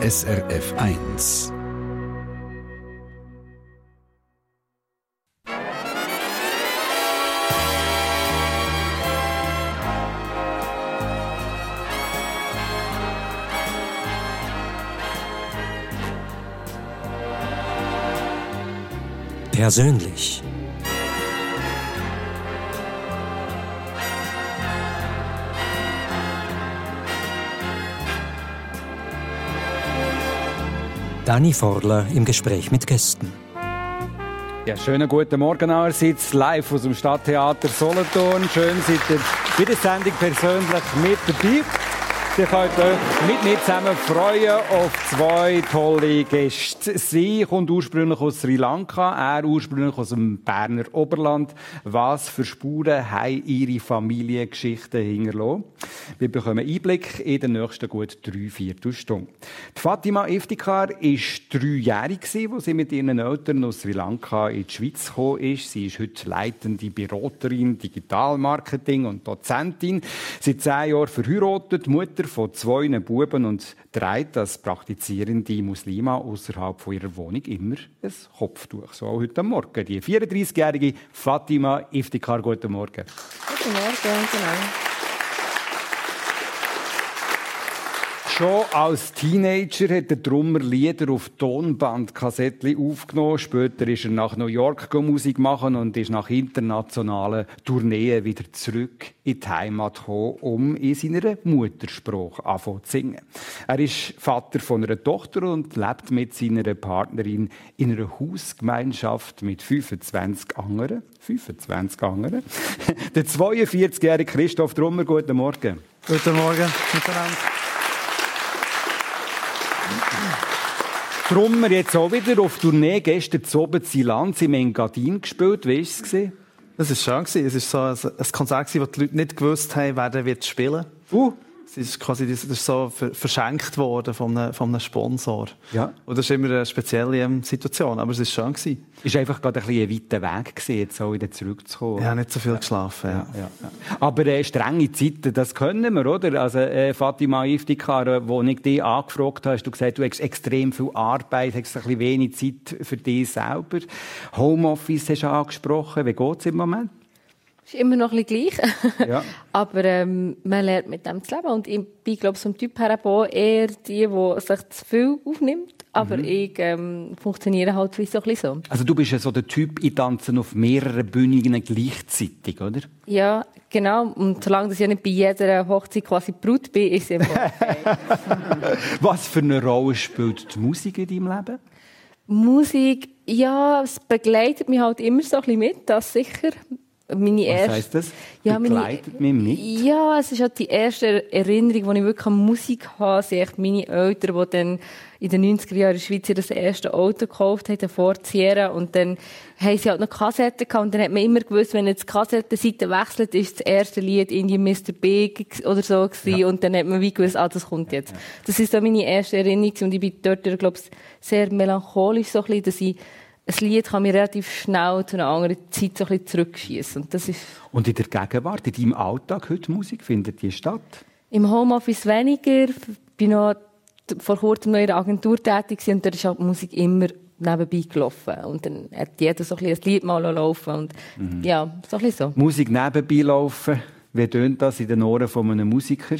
SRF 1. Persönlich. Dani Forler im Gespräch mit Gästen. Ja, schönen guten Morgen allerseits, live aus dem Stadttheater Solothurn. Schön seid ihr bei der Sendung persönlich mit dabei. Ihr könnt euch mit mir zusammen freuen auf zwei tolle Gäste. Sie kommt ursprünglich aus Sri Lanka, er ursprünglich aus dem Berner Oberland. Was für Spuren haben ihre Familiengeschichten hinterlassen? Wir bekommen Einblick in den nächsten gut drei Viertelstunden. Die Fatima Iftikar war dreijährig, als sie mit ihren Eltern aus Sri Lanka in die Schweiz ist. Sie ist heute leitende Beraterin, Digitalmarketing und Dozentin. Seit zehn Jahren verheiratet, Mutter von zwei Buben und trägt als praktizierende Muslima außerhalb ihrer Wohnung immer ein Kopftuch. So auch heute Morgen. Die 34-jährige Fatima Iftikar, guten Morgen. Guten Morgen, genau. Schon als Teenager hat der Drummer Lieder auf Tonbandkassettchen aufgenommen. Später ist er nach New York Musik machen und ist nach internationalen Tourneen wieder zurück in die Heimat gekommen, um in seiner Muttersprache anfangen zu singen. Er ist Vater von einer Tochter und lebt mit seiner Partnerin in einer Hausgemeinschaft mit 25 anderen. 25 anderen. der 42-jährige Christoph Drummer, guten Morgen. Guten Morgen miteinander. Drum wir jetzt auch wieder auf Tournee gestern zu oben Silanz im Engadin gespielt. Wie war es? Das war schön. Es war so ein Konzert, wo die Leute nicht gewusst haben, wer wird spielen. Uh. Es ist quasi das ist so verschenkt worden von einem, von einem Sponsor. Ja. Und das ist immer eine spezielle ähm, Situation, aber es war schön gewesen. Ist einfach gerade ein, bisschen ein weiter Weg gewesen, jetzt auch wieder zurückzukommen. Ja, nicht so viel geschlafen, ja. ja, ja. Aber äh, strenge Zeiten, das können wir, oder? Also äh, Fatima Iftikar, wo ich dich angefragt habe, hast du gesagt, du hast extrem viel Arbeit, hast ein bisschen wenig Zeit für dich selber. Homeoffice hast du angesprochen. Wie geht es im Moment? Ist immer noch ein bisschen gleich. Ja. Aber ähm, man lernt mit dem zu leben. Und ich bin, glaube ich, vom Typ her eher die, die sich zu viel aufnimmt. Aber mhm. ich ähm, funktioniere halt so ein bisschen so. Also du bist ja so der Typ, ich tanze auf mehreren Bühnen gleichzeitig, oder? Ja, genau. Und solange ich nicht bei jeder Hochzeit quasi Brut bin, ist es immer okay. Was für eine Rolle spielt die Musik in deinem Leben? Musik, ja, es begleitet mich halt immer so ein bisschen mit, das sicher meine erste, Was heisst das? Ja, Begleitet meine, mich mit? Ja, es ist halt die erste Erinnerung, die ich wirklich an Musik habe, sind meine Eltern, die dann in den 90er Jahren in der Schweiz das erste Auto gekauft haben, vor Sierra, und dann haben sie halt noch Kassetten gehabt, und dann hat man immer gewusst, wenn jetzt die Kassettenseite wechselt, ist das erste Lied irgendwie Mr. Big oder so gewesen, ja. und dann hat man wie gewusst, ah, das kommt jetzt. Das ist so meine erste Erinnerung, und ich bin dort, glaube ich, sehr melancholisch so ein bisschen, dass ich ein Lied kann mich relativ schnell zu einer anderen Zeit so ein zurückschießen. Und, das ist und in der Gegenwart, in deinem Alltag heute Musik, findet die statt? Im Homeoffice weniger. Ich bin noch vor kurzem noch in der Agentur tätig und da ist halt die Musik immer nebenbei gelaufen. Und dann hat jeder so ein, ein Lied mal laufen und mhm. ja, so ein bisschen so. Musik nebenbei laufen, wie tönt das in den Ohren von einem Musiker?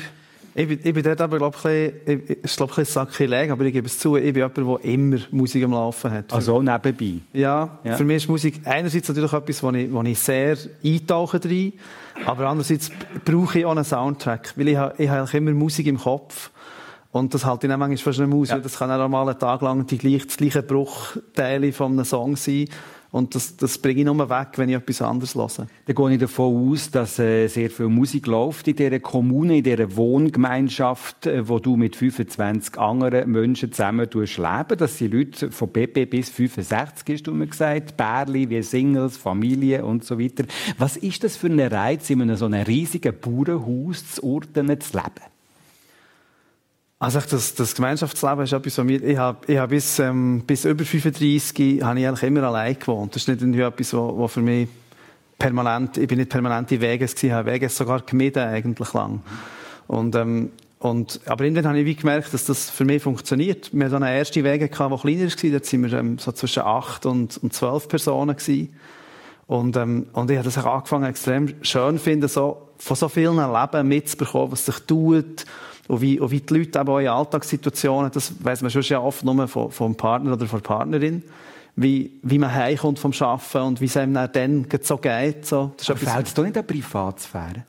Ich bin, ich bin dort aber, glaube ich, ich, glaub ein Sakrileg, aber ich gebe es zu, ich bin jemand, der immer Musik am Laufen hat. Also nebenbei? Ja, ja, für mich ist Musik einerseits natürlich etwas, wo ich, wo ich sehr eintauche drin, aber andererseits brauche ich auch einen Soundtrack, weil ich, ich habe immer Musik im Kopf. Und das halte ich dann manchmal fast nicht aus, ja. das kann auch mal einen Tag lang die gleich, das gleiche Bruchteile von einem Song sein. Und das, das bringe ich nur weg, wenn ich etwas anderes höre. Dann gehe ich davon aus, dass äh, sehr viel Musik läuft in dieser Kommune, in dieser Wohngemeinschaft, äh, wo du mit 25 anderen Menschen zusammen leben. Das sind Leute von BP bis 65, hast du mir gesagt. Bärli, wie Singles, Familie und so weiter. Was ist das für ein Reiz, in einem so einem riesigen Bauernhaus zu ordnen, zu leben? Also das, das Gemeinschaftsleben ist etwas, was mir, ich habe, ich habe bis, ähm, bis über 35 habe ich eigentlich immer allein gewohnt. Das ist nicht irgendwie etwas, was für mich permanent, ich bin nicht permanent in Vegas gewesen, habe Vegas sogar gemieden eigentlich lang. Und, ähm, und, aber irgendwann habe ich wie gemerkt, dass das für mich funktioniert. Wir hatten so eine erste Wege, die kleiner war. Dort waren wir ähm, so zwischen acht und, und zwölf Personen. Gewesen. Und, ähm, und ich habe das auch angefangen, extrem schön finden, so, von so vielen Leben mitzubekommen, was sich tut. Und wie, und wie die Leute eben auch in Alltagssituationen, das weiss man schon ja oft nur vom, vom Partner oder von der Partnerin, wie, wie man heimkommt vom Arbeiten und wie es einem dann so geht. So. Das ist fällt es doch nicht an Privatsphäre?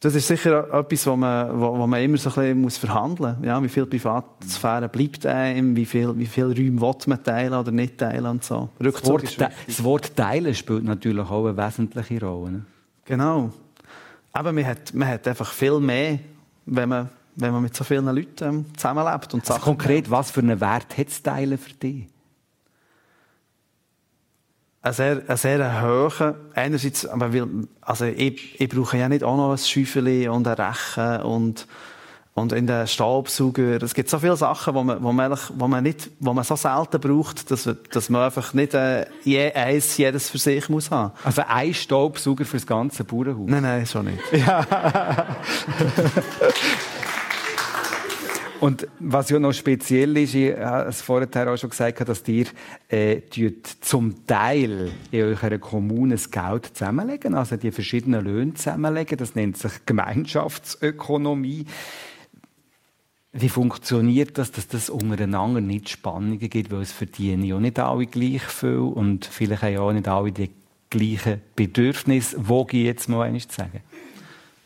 Das ist sicher etwas, wo man, wo, wo man immer so ein bisschen muss verhandeln muss. Ja, wie viel Privatsphäre bleibt einem, wie viel, wie viel Räume will man teilen oder nicht teilen und so. Das Wort, das Wort, teilen spielt natürlich auch eine wesentliche Rolle. Ne? Genau. Aber man hat, man hat einfach viel mehr, wenn man, wenn man mit so vielen Leuten ähm, zusammenlebt. Und also konkret, was für einen Wert hat das Teilen für dich? ein sehr, ein sehr hoher, einerseits, aber weil, also ich, ich brauche ja nicht auch noch ein Schäufeli und ein Rechen und, und in den Staubsauger. Es gibt so viele Sachen, wo man, wo man, wo man nicht, wo man so selten braucht, dass, dass man einfach nicht äh, je eins jedes für sich muss haben. Also ein Staubsauger für das ganze Bauernhaus? Nein, nein, schon nicht. Ja. Und was ja noch speziell ist, ich habe es vorher auch schon gesagt, dass ihr äh, zum Teil in eurer Kommune das Geld zusammenlegen, also die verschiedenen Löhne zusammenlegen. Das nennt sich Gemeinschaftsökonomie. Wie funktioniert das, dass das untereinander nicht Spannungen gibt, weil es verdienen ja nicht alle gleich viel und vielleicht haben ja auch nicht alle die gleichen Bedürfnisse. Wo gehe ich jetzt mal eines zu sagen?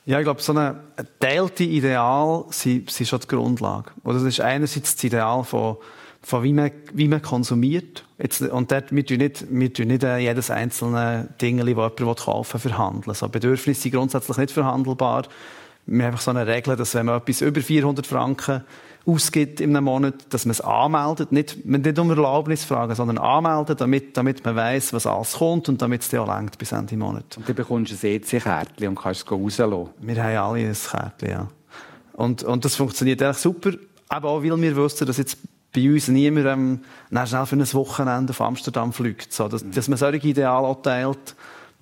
Ja, ich glaube, so ein geteilte Ideal sind, sind schon die Grundlage. Oder das ist einerseits das Ideal von, von wie man, wie man konsumiert. Jetzt, und dort, wir tun nicht, wir tun nicht äh, jedes einzelne Ding, das jemand kaufen will, verhandeln. So Bedürfnisse sind grundsätzlich nicht verhandelbar. Wir haben einfach so eine Regel, dass wenn man etwas über 400 Franken ausgibt in einem Monat, dass man es anmeldet, nicht, nicht um Erlaubnis fragen, sondern anmelden, damit, damit man weiß, was alles kommt und damit es dir auch längt bis Ende Monat. Und dann bekommst du ein EC-Kärtchen und kannst es rauslassen. Wir haben alle ein Kärtchen, ja. Und, und das funktioniert eigentlich super, aber auch weil wir wussten, dass jetzt bei uns niemand ähm, schnell für ein Wochenende auf Amsterdam fliegt. So, dass, dass man solche Ideale teilt,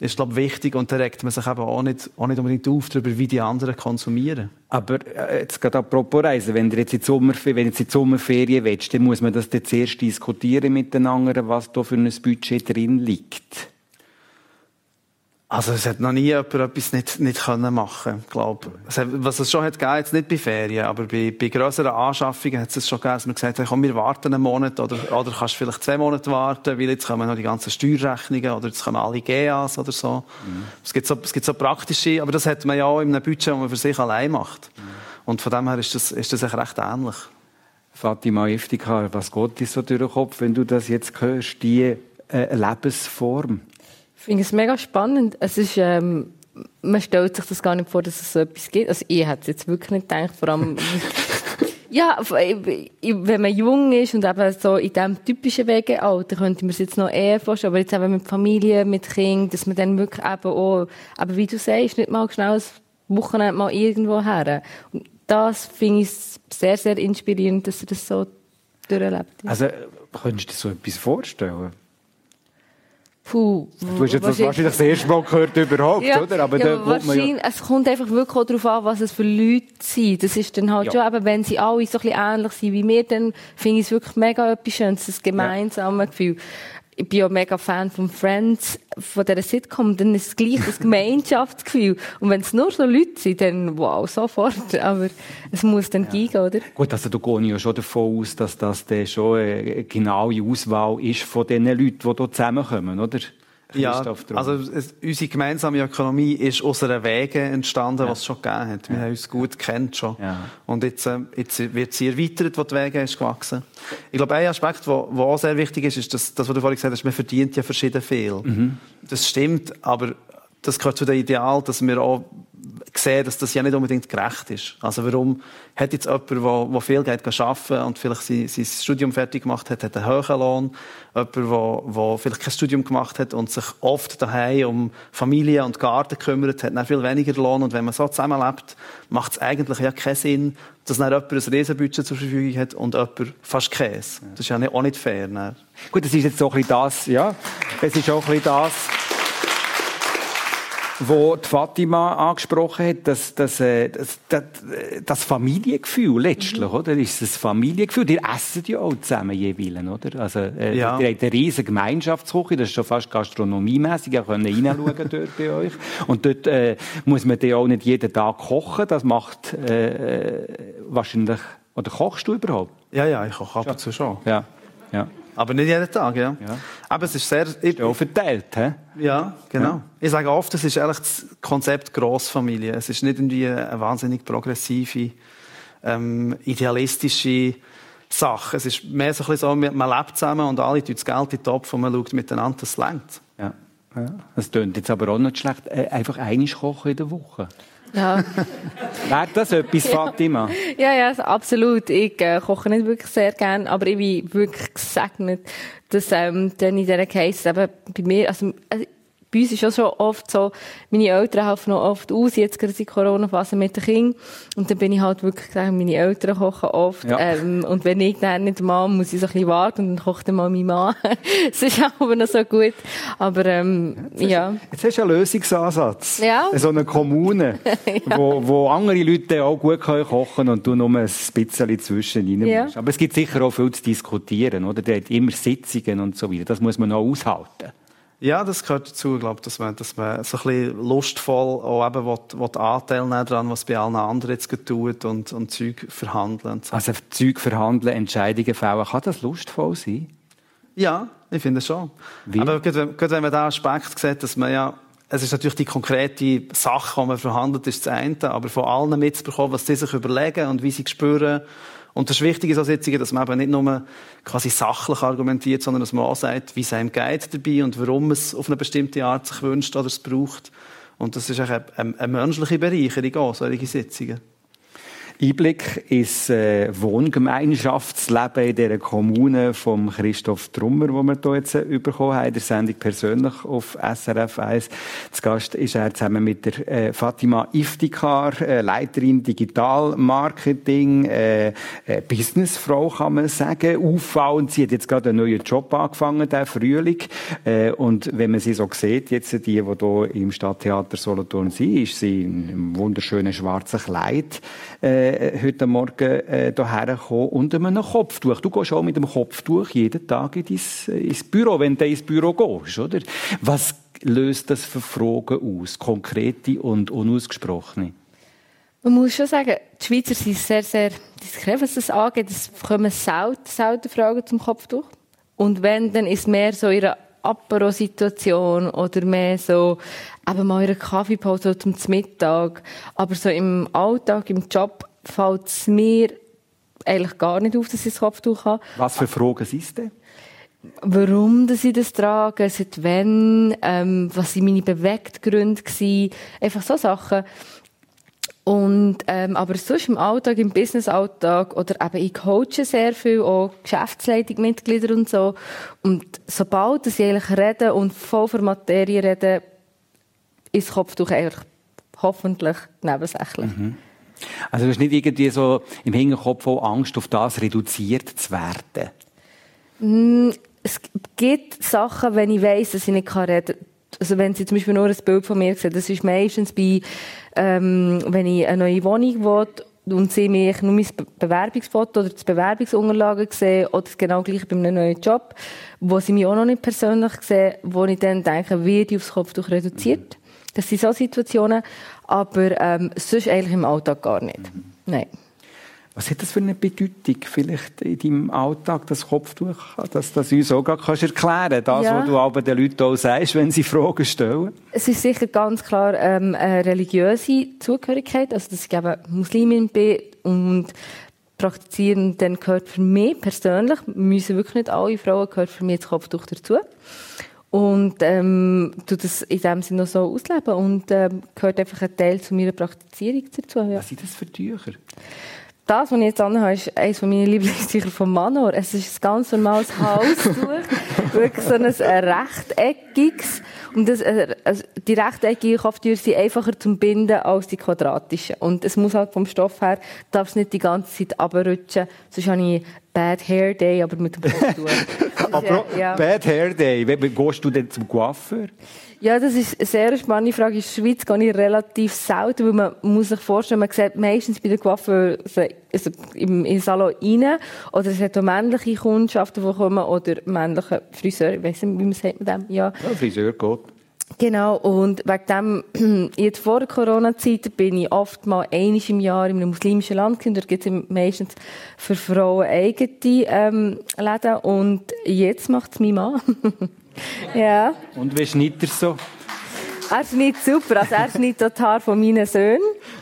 ist, glaube wichtig und da regt man sich eben auch nicht, auch nicht unbedingt auf darüber, wie die anderen konsumieren. Aber äh, jetzt gerade apropos Reisen, wenn, ihr jetzt in die Sommerferien, wenn jetzt in die Sommerferien willst, dann muss man das zuerst diskutieren miteinander, was da für ein Budget drin liegt. Also es hat noch nie jemand etwas nicht, nicht können machen glaube Was es schon hat gegeben, jetzt nicht bei Ferien, aber bei, bei grösseren Anschaffungen hat es schon gegeben, dass man gesagt hat, komm, wir warten einen Monat oder, oder kannst vielleicht zwei Monate warten, weil jetzt kommen noch die ganzen Steuerrechnungen oder jetzt kommen alle GAs oder so. Mhm. Es, gibt so es gibt so praktische, aber das hat man ja auch in einem Budget, das man für sich allein macht. Mhm. Und von dem her ist das, ist das echt recht ähnlich. Fatima Iftikhar, was geht dir so durch den Kopf, wenn du das jetzt hörst, die äh, Lebensform? Ich finde es mega spannend. Es ist, ähm, man stellt sich das gar nicht vor, dass es so etwas gibt. Also ich hätte es jetzt wirklich nicht gedacht, vor allem... ja, wenn man jung ist und eben so in diesem typischen Wegealter, könnte man es jetzt noch eher vorstellen, aber jetzt eben mit Familie, mit Kind, dass man dann wirklich eben auch, aber wie du sagst, nicht mal schnell ein Wochenende mal irgendwo her. Und das finde ich sehr, sehr inspirierend, dass er das so durchlebt. Also, könntest du dir so etwas vorstellen? Puh. Du hast jetzt das wahrscheinlich das erste Mal gehört überhaupt, ja, oder? Aber ja, wahrscheinlich, ja es kommt einfach wirklich auch darauf an, was es für Leute sind. Das ist dann halt ja. schon, eben, wenn sie alle so ein bisschen ähnlich sind wie wir, dann finde ich es wirklich mega etwas Schönes, das gemeinsame Gefühl ich bin ja mega Fan von Friends, von dieser Sitcom, dann ist es gleich das Gemeinschaftsgefühl. Und wenn es nur so Leute sind, dann wow, sofort. Aber es muss dann ja. gehen, oder? Gut, also gehe ich ja schon davon aus, dass das dann schon eine genaue Auswahl ist von den Leuten, die hier zusammenkommen, oder? Ja, also es, unsere gemeinsame Ökonomie ist aus einer Wege entstanden, ja. was es schon gegeben hat. Wir ja. haben uns gut kennt schon. Ja. Und jetzt, äh, jetzt wird sie erweitert, wo die Wege ist gewachsen. Ich glaube, ein Aspekt, der auch sehr wichtig ist, ist, dass, das, was du vorhin gesagt hast, man verdient ja verschieden viel. Mhm. Das stimmt, aber das gehört zu dem Ideal, dass wir auch sehen, dass das ja nicht unbedingt gerecht ist. Also warum hat jetzt jemand, der, der viel Geld arbeiten und vielleicht sein, sein Studium fertig gemacht hat, hat einen hohen Lohn. Jemand, der, der vielleicht kein Studium gemacht hat und sich oft daheim um Familie und Garten kümmert, hat dann viel weniger Lohn. Und wenn man so zusammenlebt, macht es eigentlich ja keinen Sinn, dass dann jemand ein Riesenbudget zur Verfügung hat und jemand fast Käse. Das ist ja auch nicht fair. Dann. Gut, das ist jetzt so ein bisschen das, ja. Es ist auch ein bisschen das, wo die Fatima angesprochen hat, das, das, äh, das, das, das Familiengefühl letztlich, mhm. oder? Ist das Familiengefühl? Die essen ja auch zusammen jeweils, oder? Also, äh, ja. ihr habt eine riesige Gemeinschaftsküche, das ist schon fast gastronomiemässig, ihr könnt reinschauen dort bei euch. Und dort äh, muss man ja auch nicht jeden Tag kochen, das macht äh, wahrscheinlich, oder kochst du überhaupt? Ja, ja, ich koche ab und zu schon. Ja, ja. Aber nicht jeden Tag, ja. ja. Aber es ist sehr... Ist auch verteilt, hä? Ja, genau. Ja. Ich sage oft, es ist eigentlich das Konzept Grossfamilie. Es ist nicht irgendwie eine wahnsinnig progressive, ähm, idealistische Sache. Es ist mehr so ein bisschen so, man lebt zusammen und alle tun das Geld in den Topf und man schaut miteinander, das längt. Ja. ja. Das klingt jetzt aber auch nicht schlecht. Äh, einfach einiges kochen in der Woche. Ja. Wäre das etwas, Fatima? Ja, ja, absolut. Ich äh, koche nicht wirklich sehr gern, aber ich bin wirklich gesegnet, dass ähm, dann in dieser Case eben bei mir, also, also bei uns ist auch schon oft so, meine Eltern helfen noch oft aus, jetzt gerade in Corona-Phase mit den Kindern. Und dann bin ich halt wirklich gesagt, meine Eltern kochen oft. Ja. Ähm, und wenn ich dann nicht mal, muss ich so ein bisschen warten und dann kocht dann mal mein Mann. das ist aber noch so gut. Aber, ähm, jetzt ja. Hast, jetzt hast du einen Lösungsansatz. Ja. So eine Kommune, ja. wo, wo andere Leute auch gut können kochen und du nur ein bisschen zwischen rein ja. musst. Aber es gibt sicher auch viel zu diskutieren, oder? Der hat immer Sitzungen und so weiter. Das muss man auch aushalten. Ja, das gehört dazu, glaube dass man, dass man so ein bisschen lustvoll auch eben will, will Anteil nehmen daran, was bei allen anderen jetzt tut und, und Zeug verhandeln. So. Also Zeug verhandeln, Entscheidungen fällen, kann das lustvoll sein? Ja, ich finde schon. Wie? Aber gerade, wenn man diesen Aspekt sieht, dass man ja es ist natürlich die konkrete Sache, die man verhandelt, ist das eine, aber von allen mitzubekommen, was sie sich überlegen und wie sie spüren und das Wichtige ist an Sitzungen, dass man eben nicht nur quasi sachlich argumentiert, sondern dass man auch sagt, wie es einem geht dabei und warum es auf eine bestimmte Art sich wünscht oder es braucht. Und das ist eine, eine, eine menschliche Bereicherung auch, solche Sitzungen. Einblick ins äh, Wohngemeinschaftsleben in dieser Kommune von Christoph Trummer, wo wir hier jetzt äh, bekommen haben, der Sendung persönlich auf SRF 1. Zu Gast ist er zusammen mit der äh, Fatima Iftikar, äh, Leiterin Digital Marketing, äh, äh, Businessfrau kann man sagen, auffallend. Sie hat jetzt gerade einen neuen Job angefangen, der Frühling. Äh, und wenn man sie so sieht, jetzt die, die hier im Stadttheater Solothurn sind, ist sie in einem wunderschönen schwarzen Kleid. Äh, äh, heute Morgen äh, hierher gekommen und einem Kopftuch. Du gehst auch mit dem Kopftuch jeden Tag in dein, ins Büro, wenn du ins Büro gehst, oder? Was löst das für Fragen aus? Konkrete und unausgesprochene? Man muss schon sagen, die Schweizer sind sehr, sehr diskret, was das angeht. Es kommen selten, selten Fragen zum Kopftuch. Und wenn, dann ist mehr so ihre Apero-Situation oder mehr so eben mal ihre Kaffeepause zum Mittag. Aber so im Alltag, im Job fällt es mir eigentlich gar nicht auf, dass ich das Kopftuch habe. Was für Fragen sind denn? Warum dass ich das trage, seit wann, ähm, was sind meine Bewegtgründe gewesen, einfach so Sachen. Und, ähm, aber sonst im Alltag, im Business-Alltag, oder eben ich coache sehr viel, auch Geschäftsleitungsmitglieder und so. Und sobald sie eigentlich reden und voll von Materie reden, ist das Kopftuch eigentlich hoffentlich nebensächlich. Mhm. Also du hast nicht irgendwie so im Hinterkopf auch Angst, auf das reduziert zu werden? Mm, es gibt Sachen, wenn ich weiss, dass ich nicht reden kann. Also wenn sie zum Beispiel nur ein Bild von mir sehen, das ist meistens bei, ähm, wenn ich eine neue Wohnung will und sie mich nur mein Bewerbungsfoto oder die Bewerbungsunterlagen sehen oder genau gleich bei einem neuen Job, wo sie mich auch noch nicht persönlich sehen, wo ich dann denke, wird ich aufs Kopftuch reduziert. Das sind so Situationen, aber ähm, sonst eigentlich im Alltag gar nicht. Mhm. Nein. Was hat das für eine Bedeutung vielleicht in deinem Alltag, das Kopftuch, dass das uns auch gerade kannst erklären das, ja. was du aber den Leuten auch sagst, wenn sie Fragen stellen? Es ist sicher ganz klar ähm, eine religiöse Zugehörigkeit, also dass ich eben Muslimin bin und praktizieren, dann gehört für mich persönlich, müssen wirklich nicht alle Frauen, gehört für mich das Kopftuch dazu und ähm, tu das in dem Sinne noch so ausleben und ähm, gehört einfach ein Teil zu meiner Praktizierung dazu. Ja. Was sind das für Tücher? Das, was ich jetzt anhabe, ist eines meiner Lieblingstücher vom Manor. Es ist ein ganz normales Halstuch. Wirklich so ein rechteckiges. Und das, äh, also die rechteckigen Kopftücher sind einfacher zum Binden als die quadratischen. Und es muss halt vom Stoff her, darf es nicht die ganze Zeit abrutschen. Sonst habe ich Bad Hair Day, aber mit dem Kopftuch. Aber ja. Bad Hair Day, wie, wie gehst du denn zum Coiffeur? Ja, das ist eine sehr spannende Frage. In der Schweiz gehe ich relativ selten, weil man muss sich vorstellen, man sieht meistens bei den Coiffeuren also im, im Salon rein, oder es hat auch männliche Kundschaften, die kommen, oder männliche Friseure, ich weiss nicht, wie man sagt mit dem, ja. Ja, Friseur geht. Genau, und wegen dem, jetzt vor der Corona-Zeit bin ich oft mal einmal im Jahr in einem muslimischen Land gewesen. Dort gibt es meistens für Frauen eigene ähm, Läden. Und jetzt macht es mein Mann. ja. Und wie schneidet er so? Er schneidet super. Also er schneidet die Haare von meinen Söhnen.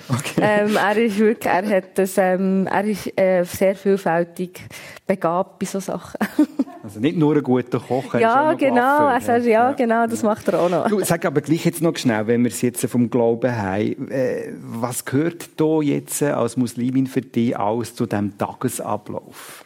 Okay. Ähm, er ist wirklich, er hat das, ähm, er ist äh, sehr vielfältig begabt bei solchen Sachen. Also nicht nur ein guter Koch, er ist auch ja, noch genau. Coiffeur, Also, ja, genau, das macht er auch noch. Du, sag aber gleich jetzt noch schnell, wenn wir es jetzt vom Glauben haben, äh, was gehört da jetzt als Muslimin für dich alles zu diesem Tagesablauf?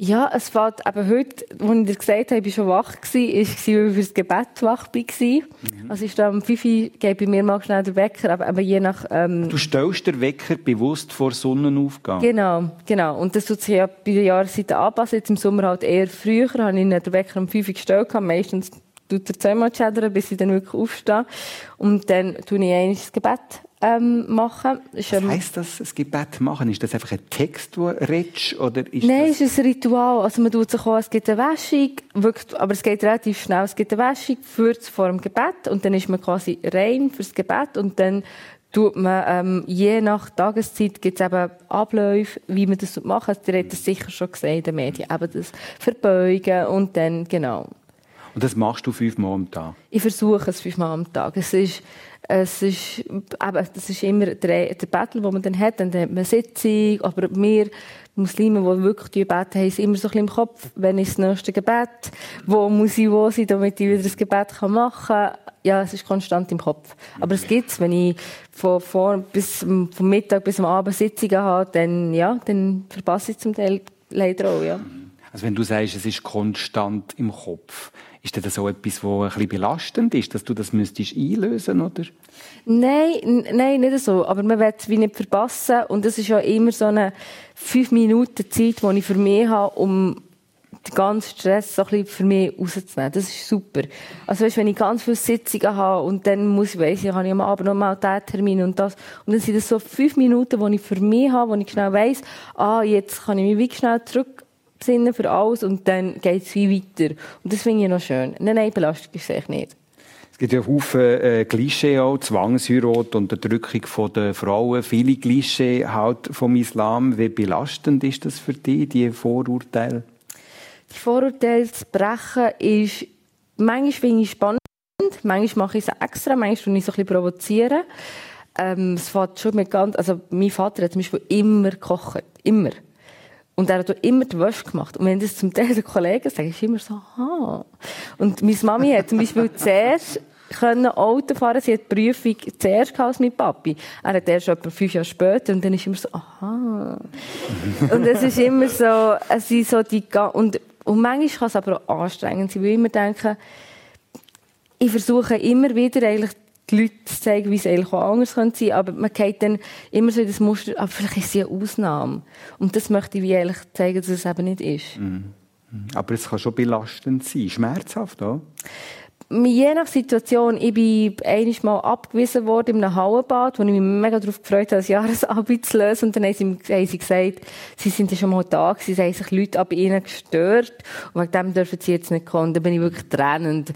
Ja, es fällt eben heute, als ich dir gesagt habe, ich war schon wach, war, ist, weil ich für das Gebet wach war. Mhm. Also ist da um 5 Uhr, gebe ich mir mal schnell den Wecker, aber, aber je nach... Ähm, Du stellst den Wecker bewusst vor Sonnenaufgang. Genau, genau. Und das tut sich ja bei der Jahreszeit anpassen. Jetzt im Sommer halt eher früher, habe ich den Wecker um 5 Uhr gestellt. Meistens tut er zweimal schädern, bis ich dann wirklich aufstehe. Und dann tue ich eigentlich das Gebet ähm, machen. Ist, Was heisst das, ein Gebet machen? Ist das einfach ein Text, den du redest? Oder ist Nein, das... es ist ein Ritual. Also man tut sich auch, es gibt eine Wäschung, wirklich, aber es geht relativ schnell. Es gibt eine Wäschung, führt vor dem Gebet und dann ist man quasi rein fürs Gebet und dann tut man, ähm, je nach Tageszeit gibt es eben Abläufe, wie man das machen Also, ihr habt das sicher schon gesehen in den Medien. Eben das Verbeugen und dann, genau. Und das machst du fünfmal am Tag? Ich versuche es fünfmal am Tag. Es ist, es ist, eben, das ist immer der, der Battle, den man dann hat. Dann hat man Sitzung, aber wir Muslime, die wirklich die beten, haben es immer so ein bisschen im Kopf, wenn ist das nächste Gebet, wo muss ich wo sein, damit ich wieder das Gebet machen kann. Ja, es ist konstant im Kopf. Aber es gibt's, wenn ich von, vor, bis, vom Mittag bis am Abend Sitzungen habe, dann, ja, dann verpasse ich zum Teil leider auch, ja. Also wenn du sagst, es ist konstant im Kopf, ist das so etwas, wo ein bisschen belastend ist, dass du das müsstest einlösen, oder? Nein, nein, nicht so. Aber man will es wie nicht verpassen. Und das ist ja immer so eine fünf Minuten Zeit, die ich für mich habe, um den ganzen Stress so ein bisschen für mich rauszunehmen. Das ist super. Also weißt, wenn ich ganz viele Sitzungen habe und dann muss ich, weiss ich, habe am Abend noch mal diesen Termin und das. Und dann sind das so fünf Minuten, die ich für mich habe, wo ich genau weiss, ah, jetzt kann ich mich wirklich schnell zurückbesinnen für alles und dann geht es wie weiter. Und das finde ich noch schön. Nein, nein, Belastung ist es nicht. Es gibt ja Haufen äh, Klischee auch, Zwangsheirat, Unterdrückung von der Frauen, viele Klischee halt vom Islam. Wie belastend ist das für dich, die Vorurteile? Die Vorurteile zu brechen ist, manchmal finde ich spannend, manchmal mache ich es extra, manchmal ich so ein bisschen provozieren. Ähm, es fängt schon mit ganz, also mein Vater hat zum Beispiel immer gekocht. Immer. Und er hat immer die Wäsche gemacht. Und wenn das zum Teil den Kollegen sagen, ist immer so, aha. Und meine Mami hat zum Beispiel zuerst können Auto fahren. Sie hat die Prüfung zuerst gehabt als mein Papi. Er hat erst etwa fünf Jahre später. Und dann ist immer so, aha. und es ist immer so, es sind so die, und, und manchmal kann es aber auch anstrengend sein, weil ich immer denke, ich versuche immer wieder eigentlich die Leute zu zeigen, wie es eigentlich auch anders könnte sein, aber man geht dann immer so in das Muster, aber vielleicht ist sie eine Ausnahme. Und das möchte ich wie eigentlich zeigen, dass es eben nicht ist. Aber es kann schon belastend sein, schmerzhaft auch. Je nach Situation, ich bin einiges Mal abgewiesen worden in einem Hallenbad, wo ich mich mega darauf gefreut habe, das Jahresabend zu lösen. Und dann haben sie, haben sie gesagt, sie sind ja schon mal da gewesen, es haben sich Leute ab ihnen gestört. Und wegen dem dürfen sie jetzt nicht kommen. Dann bin ich wirklich tränend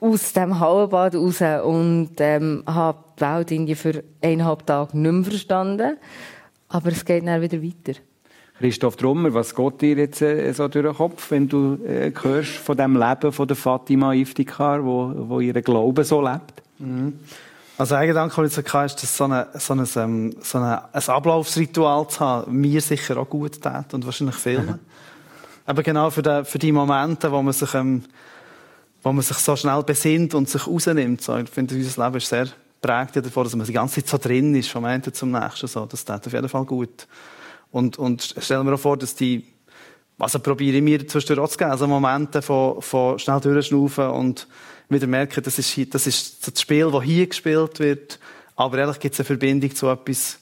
aus dem Hallenbad raus und ähm, habe die Welt irgendwie für eineinhalb Tage nicht mehr verstanden. Aber es geht dann wieder weiter. Christoph Trummer, was geht dir jetzt äh, so durch den Kopf, wenn du äh, hörst von dem Leben von der Fatima Iftikhar, wo, wo ihr Glaube so lebt? Also ein Gedanke, den ich jetzt hatte, ist, dass so, eine, so, ein, ähm, so eine, ein Ablaufsritual zu haben, mir sicher auch gut tät und wahrscheinlich vielen. Aber genau für die, für die Momente, wo man sich, ähm, wo man sich so schnell besinnt und sich rausnimmt. So, ich finde, unser Leben ist sehr prägt davon, dass man die ganze Zeit so drin ist, vom einen zum nächsten. So. Das tut auf jeden Fall gut. Und, und stellen wir auch vor, dass die, also probiere ich mir zwischendurch auch zu geben, also Momente von, von schnell durchschnaufen und wieder merken, das ist, das ist das Spiel, das hier gespielt wird. Aber ehrlich gibt es eine Verbindung zu etwas,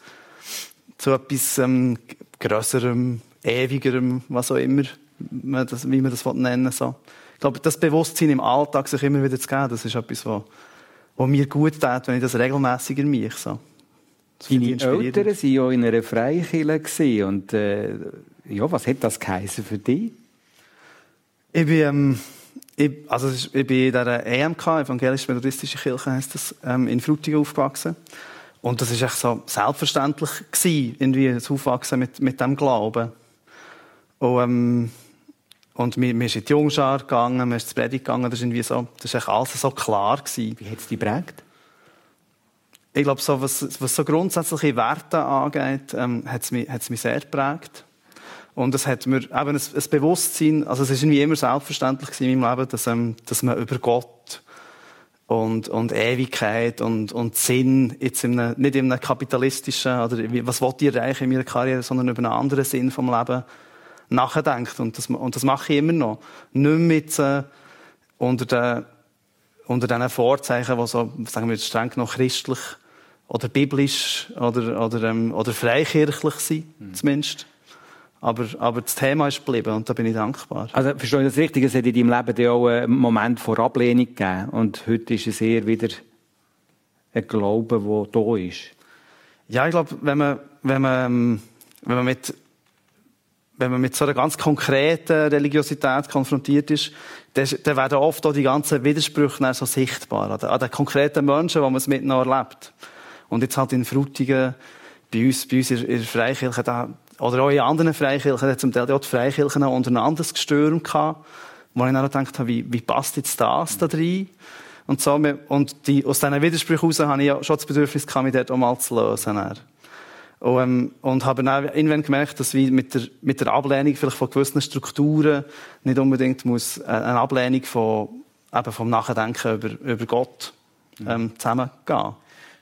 zu etwas ähm, Grösserem, Ewigerem, was auch immer. wie man das nennen will. So. Glaube, das Bewusstsein im Alltag sich immer wieder zu geben, das ist etwas, was, was mir gut tut, wenn ich das regelmäßiger mache. So. Deine Eltern waren ja in einer Freikirche und äh, ja, was hat das geheißen für dich? Ich bin, ähm, ich, also ich bin in der EMK, Evangelisch-Methodistische Kirche heisst das, ähm, in Frutigen aufgewachsen. Und das ist echt so selbstverständlich gewesen, irgendwie das Aufwachsen mit, mit dem Glauben. Und, ähm, und wir, wir sind in die Jungschar gegangen, wir sind ins Predigt gegangen, das ist irgendwie so, das echt alles so klar gewesen. Wie hat es dich geprägt? Ich glaube, so, was, was so grundsätzliche Werte angeht, ähm, hat es mich, hat's mich sehr geprägt. Und es hat mir eben ein, ein Bewusstsein, also es ist irgendwie immer selbstverständlich in meinem Leben, dass, ähm, dass man über Gott und, und Ewigkeit und, und Sinn jetzt in einem, nicht in einem kapitalistischen oder was wollt ihr erreichen in meiner Karriere, sondern über einen anderen Sinn vom Leben nachdenkt. Und das, und das mache ich immer noch. Nicht mit äh, unter den unter diesen Vorzeichen, die so, sagen wir streng noch christlich oder biblisch oder, oder, ähm, oder freikirchlich sind, mhm. zumindest. Aber, aber das Thema ist geblieben und da bin ich dankbar. Also, verstehe ich das richtig? Es hat in deinem Leben auch einen Moment vor Ablehnung gegeben und heute ist es eher wieder ein Glaube, der da ist. Ja, ich glaube, wenn man, wenn man, ähm, wenn man mit, wenn man mit so einer ganz konkreten Religiosität konfrontiert ist, dann, dann werden oft auch die ganzen Widersprüche so sichtbar. An den, konkreten Menschen, die man es mit erlebt. Und jetzt halt in Frutigen, bei uns, bei uns in der Freikirche, da, oder auch in anderen Freikirchen, hat zum Teil auch die Freikirchen auch untereinander gestürmt gehabt, wo ich dann gedacht habe, wie, wie passt jetzt das da rein? Und so, und die, aus diesen Widersprüchen heraus habe ich schon das Bedürfnis mich dort auch mal zu lösen. Und, ähm, und habe dann irgendwann gemerkt, dass wie mit der, mit der Ablehnung vielleicht von gewissen Strukturen nicht unbedingt muss äh, eine Ablehnung von, eben vom Nachdenken über, über Gott ähm, zusammengehen.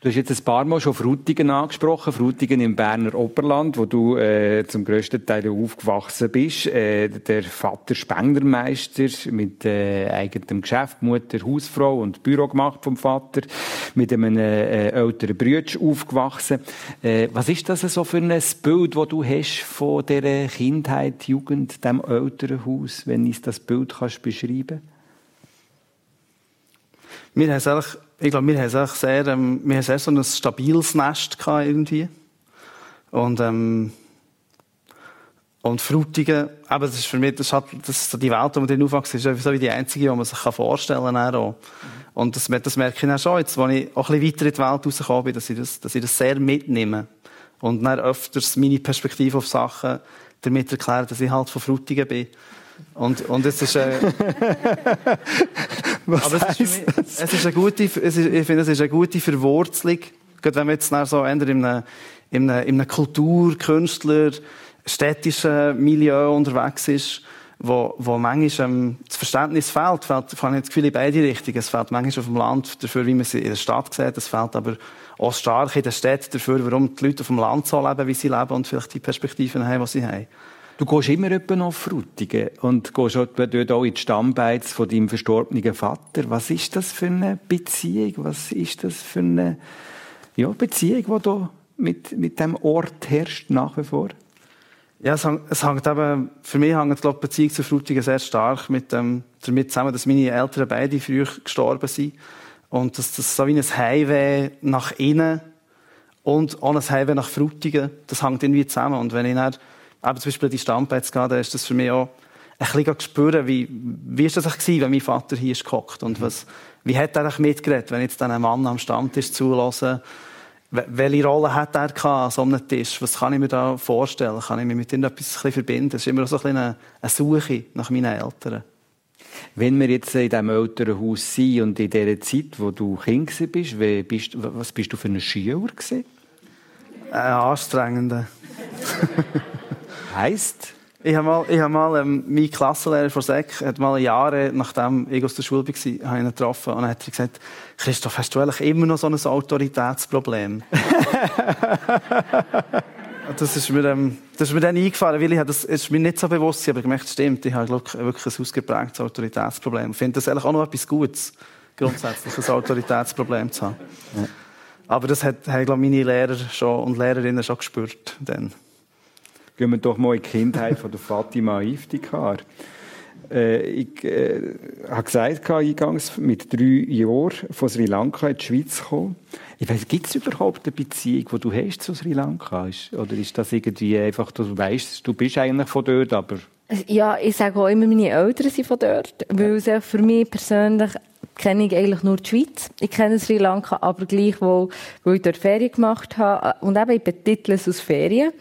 Du hast jetzt ein paar Mal schon Frutigen angesprochen. Frutigen im Berner Oberland, wo du äh, zum grössten Teil aufgewachsen bist. Äh, der Vater Spenglermeister mit äh, eigenem Geschäft, Mutter Hausfrau und Büro gemacht vom Vater, mit einem äh, älteren Brütsch aufgewachsen. Äh, was ist das so für ein Bild, das du hast von dieser Kindheit, Jugend, dem älteren Haus, wenn du das Bild kannst beschreiben? Mir hat es ich glaube, wir haben sehr, ähm, wir haben sehr so ein stabiles Nest gehabt irgendwie. Und, ähm, und Frutigen, aber das ist für mich, das, hat, das ist die Welt, in der ich aufwachse, ist so wie die einzige, die man sich vorstellen kann. Auch. Und das, das merke ich dann schon jetzt, wo ich auch ein bisschen weiter in die Welt rausgekommen bin, dass ich das, dass ich das sehr mitnehme. Und dann öfters meine Perspektive auf Sachen damit erkläre, dass ich halt von Frutigen bin. Und, und es ist, äh, aber es ist, mich, es ist eine gute, es ist, ich finde, es ist eine gute Verwurzelung. Gerade wenn man jetzt so in einem, in einem, in einem Kultur-, Künstler-, städtischen Milieu unterwegs ist, wo, wo manchmal ähm, das Verständnis fehlt, fehlt, ich habe das Gefühl in beide Richtungen. Es fehlt manchmal auf dem Land dafür, wie man sie in der Stadt sieht. Es fehlt aber auch stark in der Stadt dafür, warum die Leute auf dem Land so leben, wie sie leben und vielleicht die Perspektiven haben, die sie haben. Du gehst immer etwa nach Frutigen und gehst dort auch in die Stammbeiz von deinem verstorbenen Vater. Was ist das für eine Beziehung? Was ist das für eine ja, Beziehung, die da mit, mit dem Ort herrscht nach wie vor? Ja, es hängt, es hängt eben, für mich hängt, die Beziehung zu Frutigen sehr stark mit dem, damit zusammen, dass meine Eltern beide früh gestorben sind. Und dass das so wie ein Highway nach innen und auch ein Highway nach Frutigen, das hängt irgendwie zusammen. Und wenn ich dann aber zum Beispiel die Stammplätze gehen, da ist das für mich auch ein bisschen zu spüren, wie, wie ist das gewesen, wenn mein Vater hier ist gehockt und was, wie hat er eigentlich mitgeredet, wenn jetzt ein Mann am Stammtisch zulassen, welche Rolle hat er gehabt an so einem Tisch? Was kann ich mir da vorstellen? Kann ich mich mit ihm etwas verbinden? Das ist immer so ein eine, eine Suche nach meinen Eltern. Wenn wir jetzt in diesem älteren Haus sind und in dieser Zeit, wo du Kind bist, bist was bist du für ein Schüler gewesen? Ein anstrengender. Heißt? Ich habe mal, ich habe mal ähm, mein Klassenlehrer von Sek hat mal Jahre nachdem ich aus der Schule war, habe ihn getroffen und hat gesagt, Christoph, hast du eigentlich immer noch so ein Autoritätsproblem? das ist mir, ähm, das ist mir dann eingefallen, weil ich das ist mir nicht so bewusst, aber ich gemerkt, stimmt, ich habe wirklich ein ausgeprägtes Autoritätsproblem. Ich finde das eigentlich auch noch etwas Gutes, grundsätzlich ein Autoritätsproblem zu haben. Ja. Aber das hat, haben, glaube ich, meine Lehrer schon und Lehrerinnen schon gespürt. Dann. Gehen wir doch mal in die Kindheit von der Fatima Iftikhar. Äh, ich äh, habe gesagt, eingangs mit drei Jahren von Sri Lanka in die Schweiz gekommen. Ich weiss, gibt es überhaupt eine Beziehung, die du hast zu Sri Lanka? Ist, oder ist das irgendwie einfach, du weißt, du bist eigentlich von dort, aber... Ja, ich sage auch immer, meine Eltern sind von dort. Weil es für mich persönlich kenne ich eigentlich nur die Schweiz. Ich kenne Sri Lanka aber gleichwohl, weil ich dort Ferien gemacht habe. Und eben, ich betitle es als Ferien.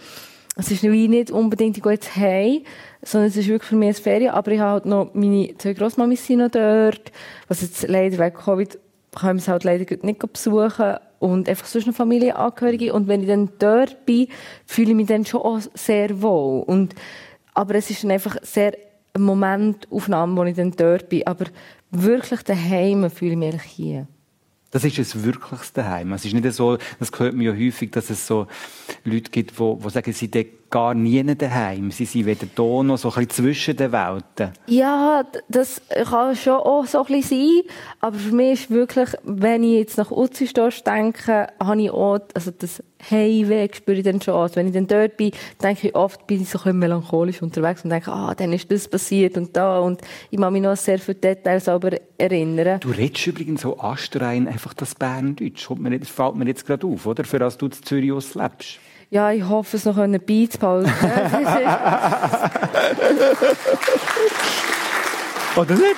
Es ist wie nicht unbedingt, ich gehe jetzt heim, sondern es ist wirklich für mich eine Ferien. Aber ich habe halt noch, meine zwei Grossmamis sind noch dort. Was jetzt leider wegen Covid können wir es halt leider nicht besuchen. Und einfach sonst eine Familienangehörige. Und wenn ich dann dort bin, fühle ich mich dann schon auch sehr wohl. Und, aber es ist dann einfach sehr eine Momentaufnahme, wo ich dann dort bin. Aber wirklich daheim fühle ich mich hier. Das ist ein wirkliches Daheim. Es ist nicht so, das hört man ja häufig, dass es so Leute gibt, die, die sagen, sie sind gar nie daheim. Sie sind weder da noch so ein bisschen zwischen den Welten. Ja, das kann schon auch so ein bisschen sein. Aber für mich ist wirklich, wenn ich jetzt nach Utzistorf denke, habe ich auch, also das Heimweg spüre ich dann schon. Also wenn ich dann dort bin, denke ich oft, bin ich so ein bisschen melancholisch unterwegs und denke, ah, dann ist das passiert und da. Und ich kann mich noch sehr viele Details aber erinnern. Du redest übrigens so astrein einfach das Berndeutsch. Das fällt mir jetzt gerade auf, oder? Für das du in Zürich auslebst. Ja, ich hoffe, es noch beizubehalten. Oder nicht?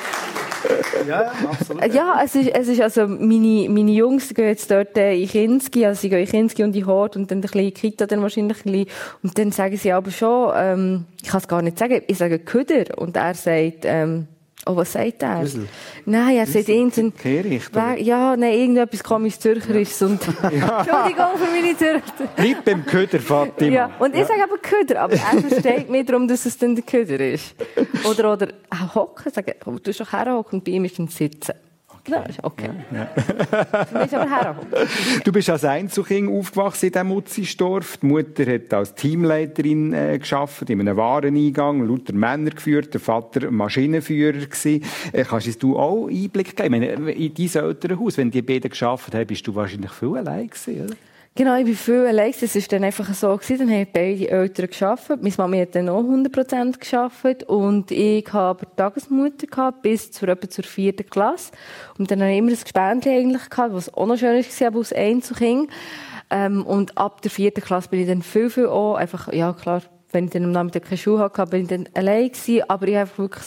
Ja, absolut. Ja, es ist, es ist also, meine, meine Jungs gehen jetzt dort äh, in Kinski, also sie gehen in Kinski und in Hort und dann ein bisschen in Kita dann wahrscheinlich ein bisschen. Und dann sagen sie aber schon, ähm, ich kann es gar nicht sagen, ich sage Köder und er sagt, ähm, Oh, was sagt er? Rüssel. Nein, er sagt irgendein... Ja, nein, irgendetwas komisch Zürcherisches und... Entschuldigung für meine Zürcher. Bleib beim Köder, Fatima. Ja, und ich sage aber Köder, aber er versteht mir darum, dass es dann der Köder ist. Oder, oder, hocken, sagen, oh, du bist doch herhocken und bei ihm ist ein Sitzen. Ja, ist okay. Für mich ist aber herhocken. Du bist als Einzelkind aufgewachsen in diesem Utzisdorf. Die Mutter hat als Teamleiterin äh, geschafft, in einem Wareneingang, lauter Männer geführt, der Vater Maschinenführer gewesen. Äh, kannst uns du auch Einblick geben? Ich meine, in dein Elternhaus, wenn die beiden geschafft haben, bist du wahrscheinlich viel allein gewesen, oder? Genau, ich bin viel allein. Es war dann einfach so, gewesen. dann haben beide Eltern gearbeitet. Meine Mama hat dann auch 100% gearbeitet. Und ich habe aber Tagesmutter gehabt, bis zur, etwa zur vierten Klasse. Und dann habe ich immer ein Gespendchen eigentlich gehabt, was auch noch schön war, aber aus Einzelkind. Ähm, und ab der vierten Klasse bin ich dann viel, viel auch, einfach, ja, klar, wenn ich dann am Nachmittag keine Schule hatte, bin ich dann allein gewesen. Aber ich habe wirklich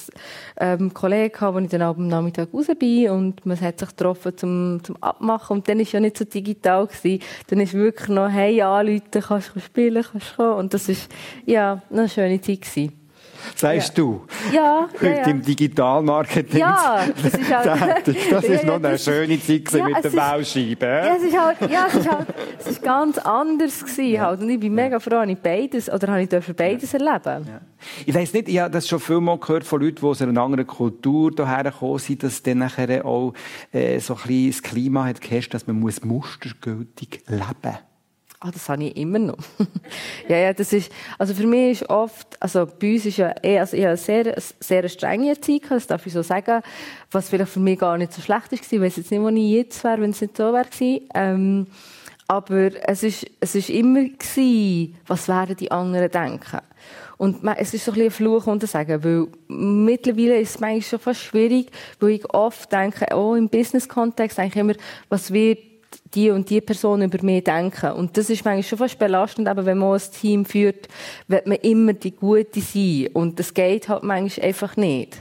ähm, Kollegen gehabt, wo ich dann auch am Nachmittag raus bin und man hat sich getroffen zum, zum Abmachen. Und dann ist ja nicht so digital gewesen. Dann ist wirklich noch, hey, anrufen, kannst du spielen, kannst du kommen. Und das ist, ja, eine schöne Zeit gewesen. Sagst du? Ja, ja, Heute ja. im Digitalmarketing Ja, das ist halt-. Das Ja, ist ja, noch eine schöne Zeit gewesen Ja, mit der Bauscheibe. Ja, es ist halt, ja, es ist halt, es ist ganz anders gewesen halt. Und ich bin mega froh, habe ich beides, oder habe ich beides erleben. Ich weiss nicht, ich habe das schon viel mal gehört von Leuten, die aus einer anderen Kultur hierher gekommen sind, dass dann nachher auch äh, so ein bisschen das Klima hat geherrscht, dass man muss mustergültig leben Ah, das habe ich immer noch. ja, ja, das ist, also für mich ist oft, also bei uns ist ja eh, also ich habe eine sehr, sehr strenge Erziehung, gehabt, das darf ich so sagen, was vielleicht für mich gar nicht so schlecht ist. Ich weiss jetzt nicht, wo ich jetzt wäre, wenn es nicht so wäre. Ähm, aber es ist, es ist immer gewesen, was werden die anderen denken. Und es ist so ein bisschen ein Fluch unter sagen, weil mittlerweile ist es manchmal schon fast schwierig, weil ich oft denke, oh, im Business-Kontext denke ich immer, was wird die und die Person über mich denken. Und das ist manchmal schon fast belastend, aber wenn man ein Team führt, wird man immer die Gute sein. Und das geht halt manchmal einfach nicht.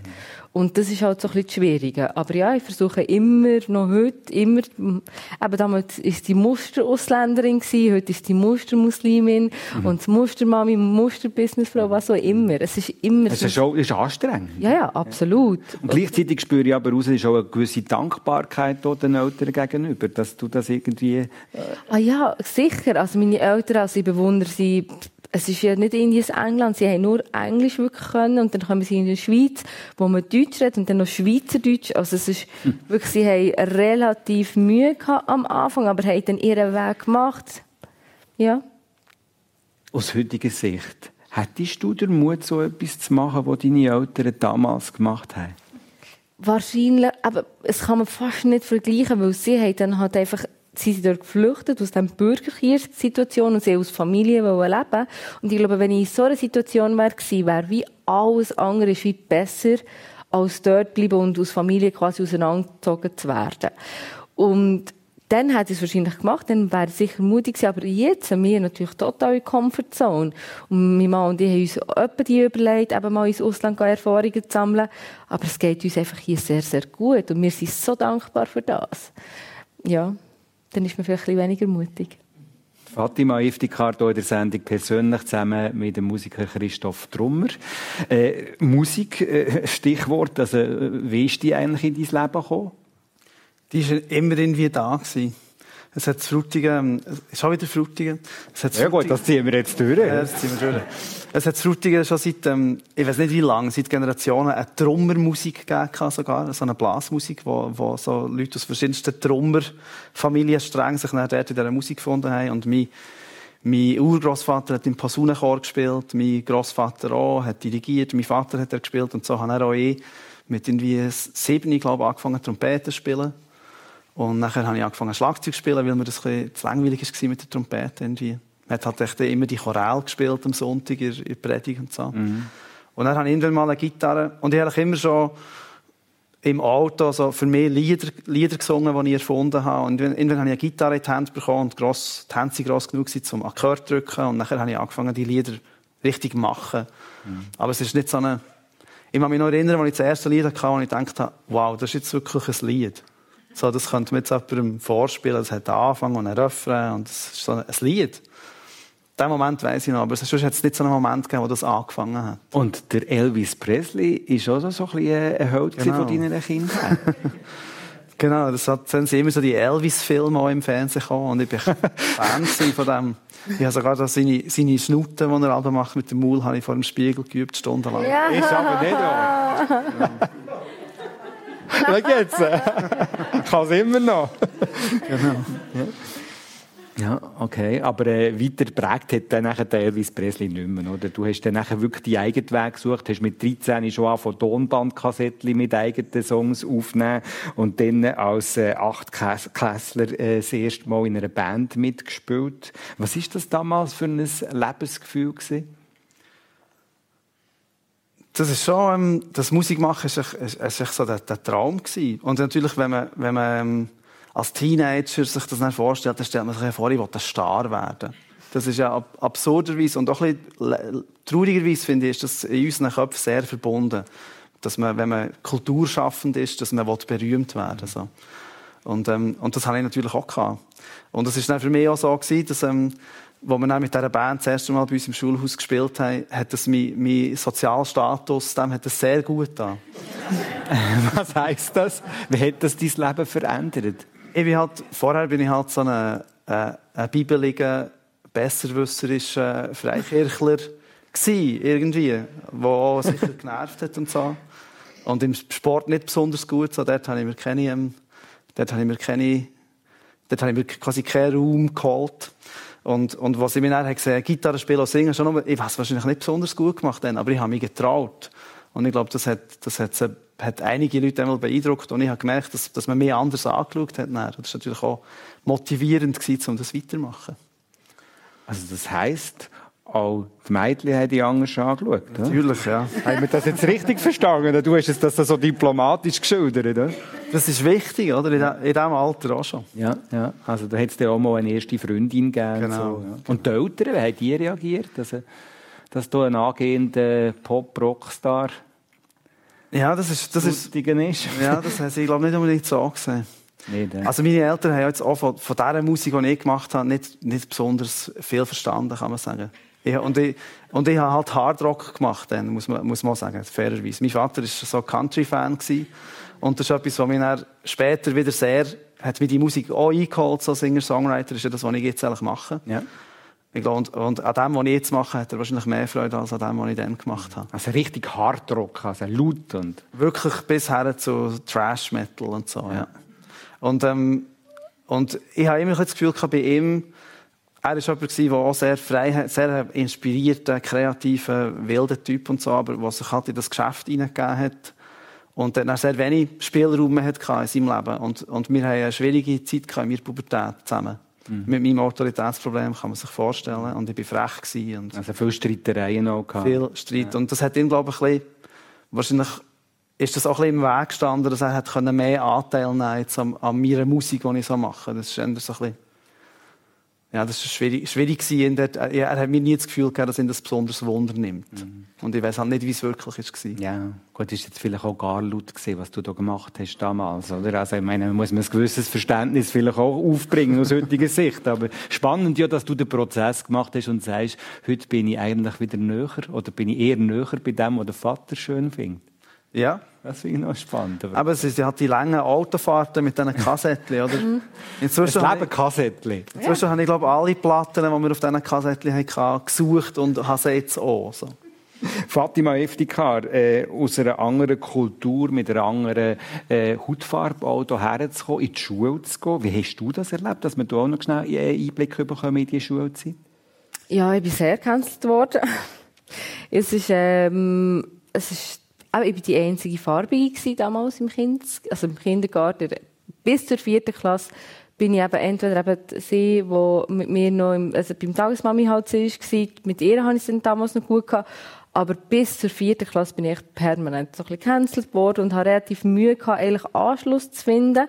Und das ist halt so ein bisschen das Schwierige. Aber ja, ich versuche immer, noch heute, immer, eben damals ist die Musterausländerin gewesen, heute ist die Mustermuslimin und die Mustermami, Musterbusinessfrau, was auch immer. Es ist immer Das ist, das ist anstrengend. Ja, ja, absolut. Und gleichzeitig spüre ich aber raus, es ist auch eine gewisse Dankbarkeit auch den Eltern gegenüber, dass du das irgendwie... Ah ja, sicher. Also meine Eltern, also ich bewundere sie. Es ist ja nicht Indien, England. Sie haben nur Englisch wirklich können und dann kommen sie in die Schweiz, wo man Deutsch redet und dann noch Schweizerdeutsch. Also es ist wirklich, sie haben relativ Mühe gehabt am Anfang, aber haben dann ihren Weg gemacht. Ja. Aus heutiger Sicht, hättest du den Mut, so etwas zu machen, was deine Eltern damals gemacht haben? Wahrscheinlich, aber es kann man fast nicht vergleichen, weil sie haben dann halt einfach sie sind dort geflüchtet aus dieser Bürgerkriegssituation und sie aus Familie leben. Und ich glaube, wenn ich in so einer Situation wäre wäre wie alles andere wie besser, als dort bleiben und aus Familie quasi auseinandergezogen zu werden. Und dann hätte ich es wahrscheinlich gemacht, dann wäre es sicher mutig gewesen. Aber jetzt sind wir natürlich total in Comfortzone. Und mein Mann und ich haben uns etwa die überlegt, eben mal ins Ausland Erfahrungen zu sammeln. Aber es geht uns einfach hier sehr, sehr gut. Und wir sind so dankbar für das. Ja, dann ist man vielleicht ein bisschen weniger mutig. Fatima Iftikar hier in der Sendung persönlich zusammen mit dem Musiker Christoph Trummer. Äh, Musik, äh, Stichwort, also, wie ist die eigentlich in dein Leben gekommen? Die war immer irgendwie da. Gewesen. Es hat Frutigen, schon wieder Frutigen. Es hat ja gut, das ziehen wir jetzt durch. Ja, das ziehen wir durch. Es hat Frutigen schon seit, ähm, ich weiß nicht wie lange, seit Generationen eine Trommermusik gegeben sogar, so eine Blasmusik, wo, wo so Leute aus verschiedensten Trommerfamiliensträngen sich dann dort in dieser Musik gefunden haben. Und mein, mein Urgroßvater hat im Posaunenchor gespielt, mein Großvater auch, hat dirigiert, mein Vater hat er gespielt und so habe er auch eh mit irgendwie sieben, glaube ich, angefangen Trompete zu spielen. Und nachher habe ich angefangen Schlagzeug zu spielen, weil mir das ein bisschen zu langweilig war mit der Trompete irgendwie. Man hat halt echt immer die Choral gespielt am Sonntag in der Predigt und so. Mhm. Und dann habe ich irgendwann mal eine Gitarre und ich habe immer schon im Auto so für mich Lieder, Lieder gesungen, die ich erfunden habe. Und irgendwann habe ich eine Gitarre in die Hand bekommen und gross, die Hände waren gross genug, um Akkord zu drücken. Und nachher habe ich angefangen, die Lieder richtig zu machen. Mhm. Aber es ist nicht so eine... Ich kann mich noch erinnern, als ich das erste Lied hatte, und ich dachte, wow, das ist jetzt wirklich ein Lied. So, das könnte man jetzt jemandem vorspielen. Es hat einen Anfang und einen Refrain und es ist so ein Lied. Den Moment weiss ich noch, aber sonst hat es nicht so einen Moment gegeben, wo das angefangen hat. Und der Elvis Presley ist auch so ein bisschen ein Held genau. von deiner Kindheit. genau, das hat, dann sind immer so die Elvis-Filme im Fernsehen gekommen und ich bin Fan von dem. Ich habe sogar da seine, seine Schnute, die er macht mit dem Maul, habe ich vor dem Spiegel geübt, stundenlang. Ja. Ist aber nicht auch. Jetzt. Ich kann es immer noch. Genau. Ja. Ja, okay. Aber äh, weiter prägt hat dann nachher der Elvis Presley nicht mehr, oder? Du hast dann nachher wirklich die eigenen Weg gesucht, hast mit 13 schon an von Tonbandkassettchen mit eigenen Songs aufnehmen und dann als äh, Achtklässler äh, das erste Mal in einer Band mitgespielt. Was ist das damals für ein Lebensgefühl gewesen? Das ist schon, ähm, das Musikmachen ist, ist, ist, ist so der, der, Traum gewesen. Und natürlich, wenn man, wenn man ähm, als Teenager sich das dann vorstellt, dann stellt man sich vor, ich will ein Star werden. Das ist ja ab, absurderweise und auch ein bisschen traurigerweise, finde ich, ist das in unseren Köpfen sehr verbunden. Dass man, wenn man kulturschaffend ist, dass man berühmt werden will. So. Und, ähm, und das habe ich natürlich auch gehabt. Und es ist dann für mich auch so gewesen, dass, ähm, wo wir mit dieser Band das erste Mal bei uns im Schulhaus gespielt haben, hat das mein, mein Sozialstatus, dem hat das sehr gut getan. Was heisst das? Wie hat das dein Leben verändert? Ich bin halt, vorher bin ich halt so ein, äh, ein bibeliger, besserwisserischer Freikirchler gewesen, irgendwie, der auch sicher genervt hat und so. Und im Sport nicht besonders gut, so dort habe ich mir keine, ähm, dort habe ich mir keine, dort habe ich mir quasi keinen Raum geholt. Und, und was ich mir dann gesehen habe, Gitarre spielen und singen, schon nur, ich weiß wahrscheinlich nicht besonders gut gemacht dann, aber ich habe mich getraut. Und ich glaube, das hat, das hat, hat einige Leute einmal beeindruckt und ich habe gemerkt, dass, dass man mich anders angeschaut hat. Dann. Das war natürlich auch motivierend, gewesen, um das weiterzumachen. Also das heisst, auch die Mädchen haben die anders angeschaut. Natürlich, ja. Haben wir das jetzt richtig verstanden? Du hast es das so diplomatisch geschildert, oder? Das ist wichtig, oder? In diesem Alter auch schon. Ja, ja. Also da hat es auch mal eine erste Freundin gegeben. Genau. So, ja. Und die Eltern, wie haben die reagiert? Also, dass du ein angehender Pop-Rockstar ja, das ist, das ist, ist. ja, das haben sie, glaube nicht unbedingt so gesehen. Nee, also meine Eltern haben jetzt auch von, von dieser Musik, die ich gemacht habe, nicht, nicht besonders viel verstanden, kann man sagen. Ich, und, ich, und ich habe halt Hardrock gemacht, dann, muss man, muss man sagen, fairerweise. Mein Vater war so Country-Fan. Und das ist etwas, was mich dann später wieder sehr, hat mir die Musik auch eingeholt, so Singer-Songwriter, ist ja das, was ich jetzt eigentlich mache. Ja. Ich glaube, und, und an dem, was ich jetzt mache, hat er wahrscheinlich mehr Freude als an dem, was ich dann gemacht habe. Also richtig Hardrock, also laut und... Wirklich bis her zu Trash-Metal und so, ja. ja. Und, ähm, und ich habe immer das Gefühl gehabt, bei ihm, er war jemand, der auch sehr frei, sehr inspirierter, kreativer, wilder Typ und so, aber was sich halt in das Geschäft hineingegeben hat Und dann sehr wenig Spielraum hatte in seinem Leben. Und, und wir haben eine schwierige Zeit in meiner Pubertät zusammen. Mhm. Mit meinem Autoritätsproblem kann man sich vorstellen. Und ich war frech. Und also viele Streitereien auch gehabt. Viel Streit. Ja. Und das hat ihm, glaube ich, ein bisschen, wahrscheinlich ist das auch ein bisschen im Weg gestanden, dass er hat mehr Anteil nehmen an, an meiner Musik, die ich so mache. Das ist so ein bisschen ja, das war schwierig, schwierig gewesen. Er hat mir nie das Gefühl gehabt, dass ihn das besonders Wunder nimmt. Mhm. Und ich weiß halt nicht, wie es wirklich war. Ja, gut, ist jetzt vielleicht auch gar laut gewesen, was du da gemacht hast damals, oder? Also, ich meine, man muss man ein gewisses Verständnis vielleicht auch aufbringen aus heutiger Sicht. Aber spannend ja, dass du den Prozess gemacht hast und sagst, heute bin ich eigentlich wieder näher, oder bin ich eher näher bei dem, was der Vater schön findet. Ja. Das finde ich noch spannend. Aber, aber es ist ja die langen Autofahrten mit diesen Kassettchen, oder? Mhm. Inzwischen es leben Kassettchen. Inzwischen ja. habe ich, glaube alle Platten, die wir auf diesen Kassettchen hatten, gesucht und habe sie jetzt auch. So. Fatima Eftikar, äh, aus einer anderen Kultur, mit einer anderen äh, Hautfarbe auch hierher zu kommen, in die Schule zu gehen. Wie hast du das erlebt, dass wir da auch noch schnell einen Einblick bekommen in die Schulzeit? Ja, ich bin sehr gecancelt worden. es ist, ähm, es ist aber ich war die einzige Farbige damals im, kind, also im Kindergarten. Bis zur vierten Klasse bin ich eben entweder eben sie, die mit mir noch im, also beim Tagesmami halt war, mit ihr habe ich es damals noch gut gehabt. Aber bis zur vierten Klasse bin ich permanent so ein bisschen gecancelt worden und habe relativ Mühe gehabt, eigentlich Anschluss zu finden.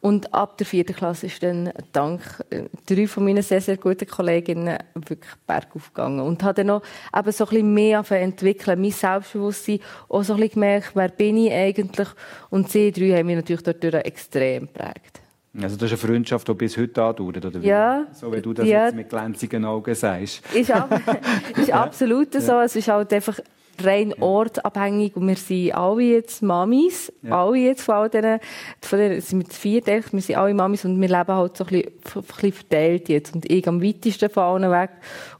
Und ab der vierten Klasse ist dann dank äh, drei von meinen sehr, sehr guten Kolleginnen wirklich bergauf gegangen. Und habe dann noch eben so ein bisschen mehr entwickeln, mein Selbstbewusstsein, auch so ein bisschen gemerkt, wer bin ich eigentlich. Und sie drei haben mich natürlich dort extrem geprägt. Also das ist eine Freundschaft, die bis heute andauert, oder wie? Ja. So wie du das ja. jetzt mit glänzigen Augen sagst. Ist, ab, ist absolut ja. so. Es ist halt einfach rein ortabhängig und wir sind alle jetzt Mamis, ja. alle jetzt von all diesen, von denen, sind wir vier, denke wir sind alle Mamis und wir leben halt so ein bisschen, ein bisschen verteilt jetzt und ich am weitesten von allen weg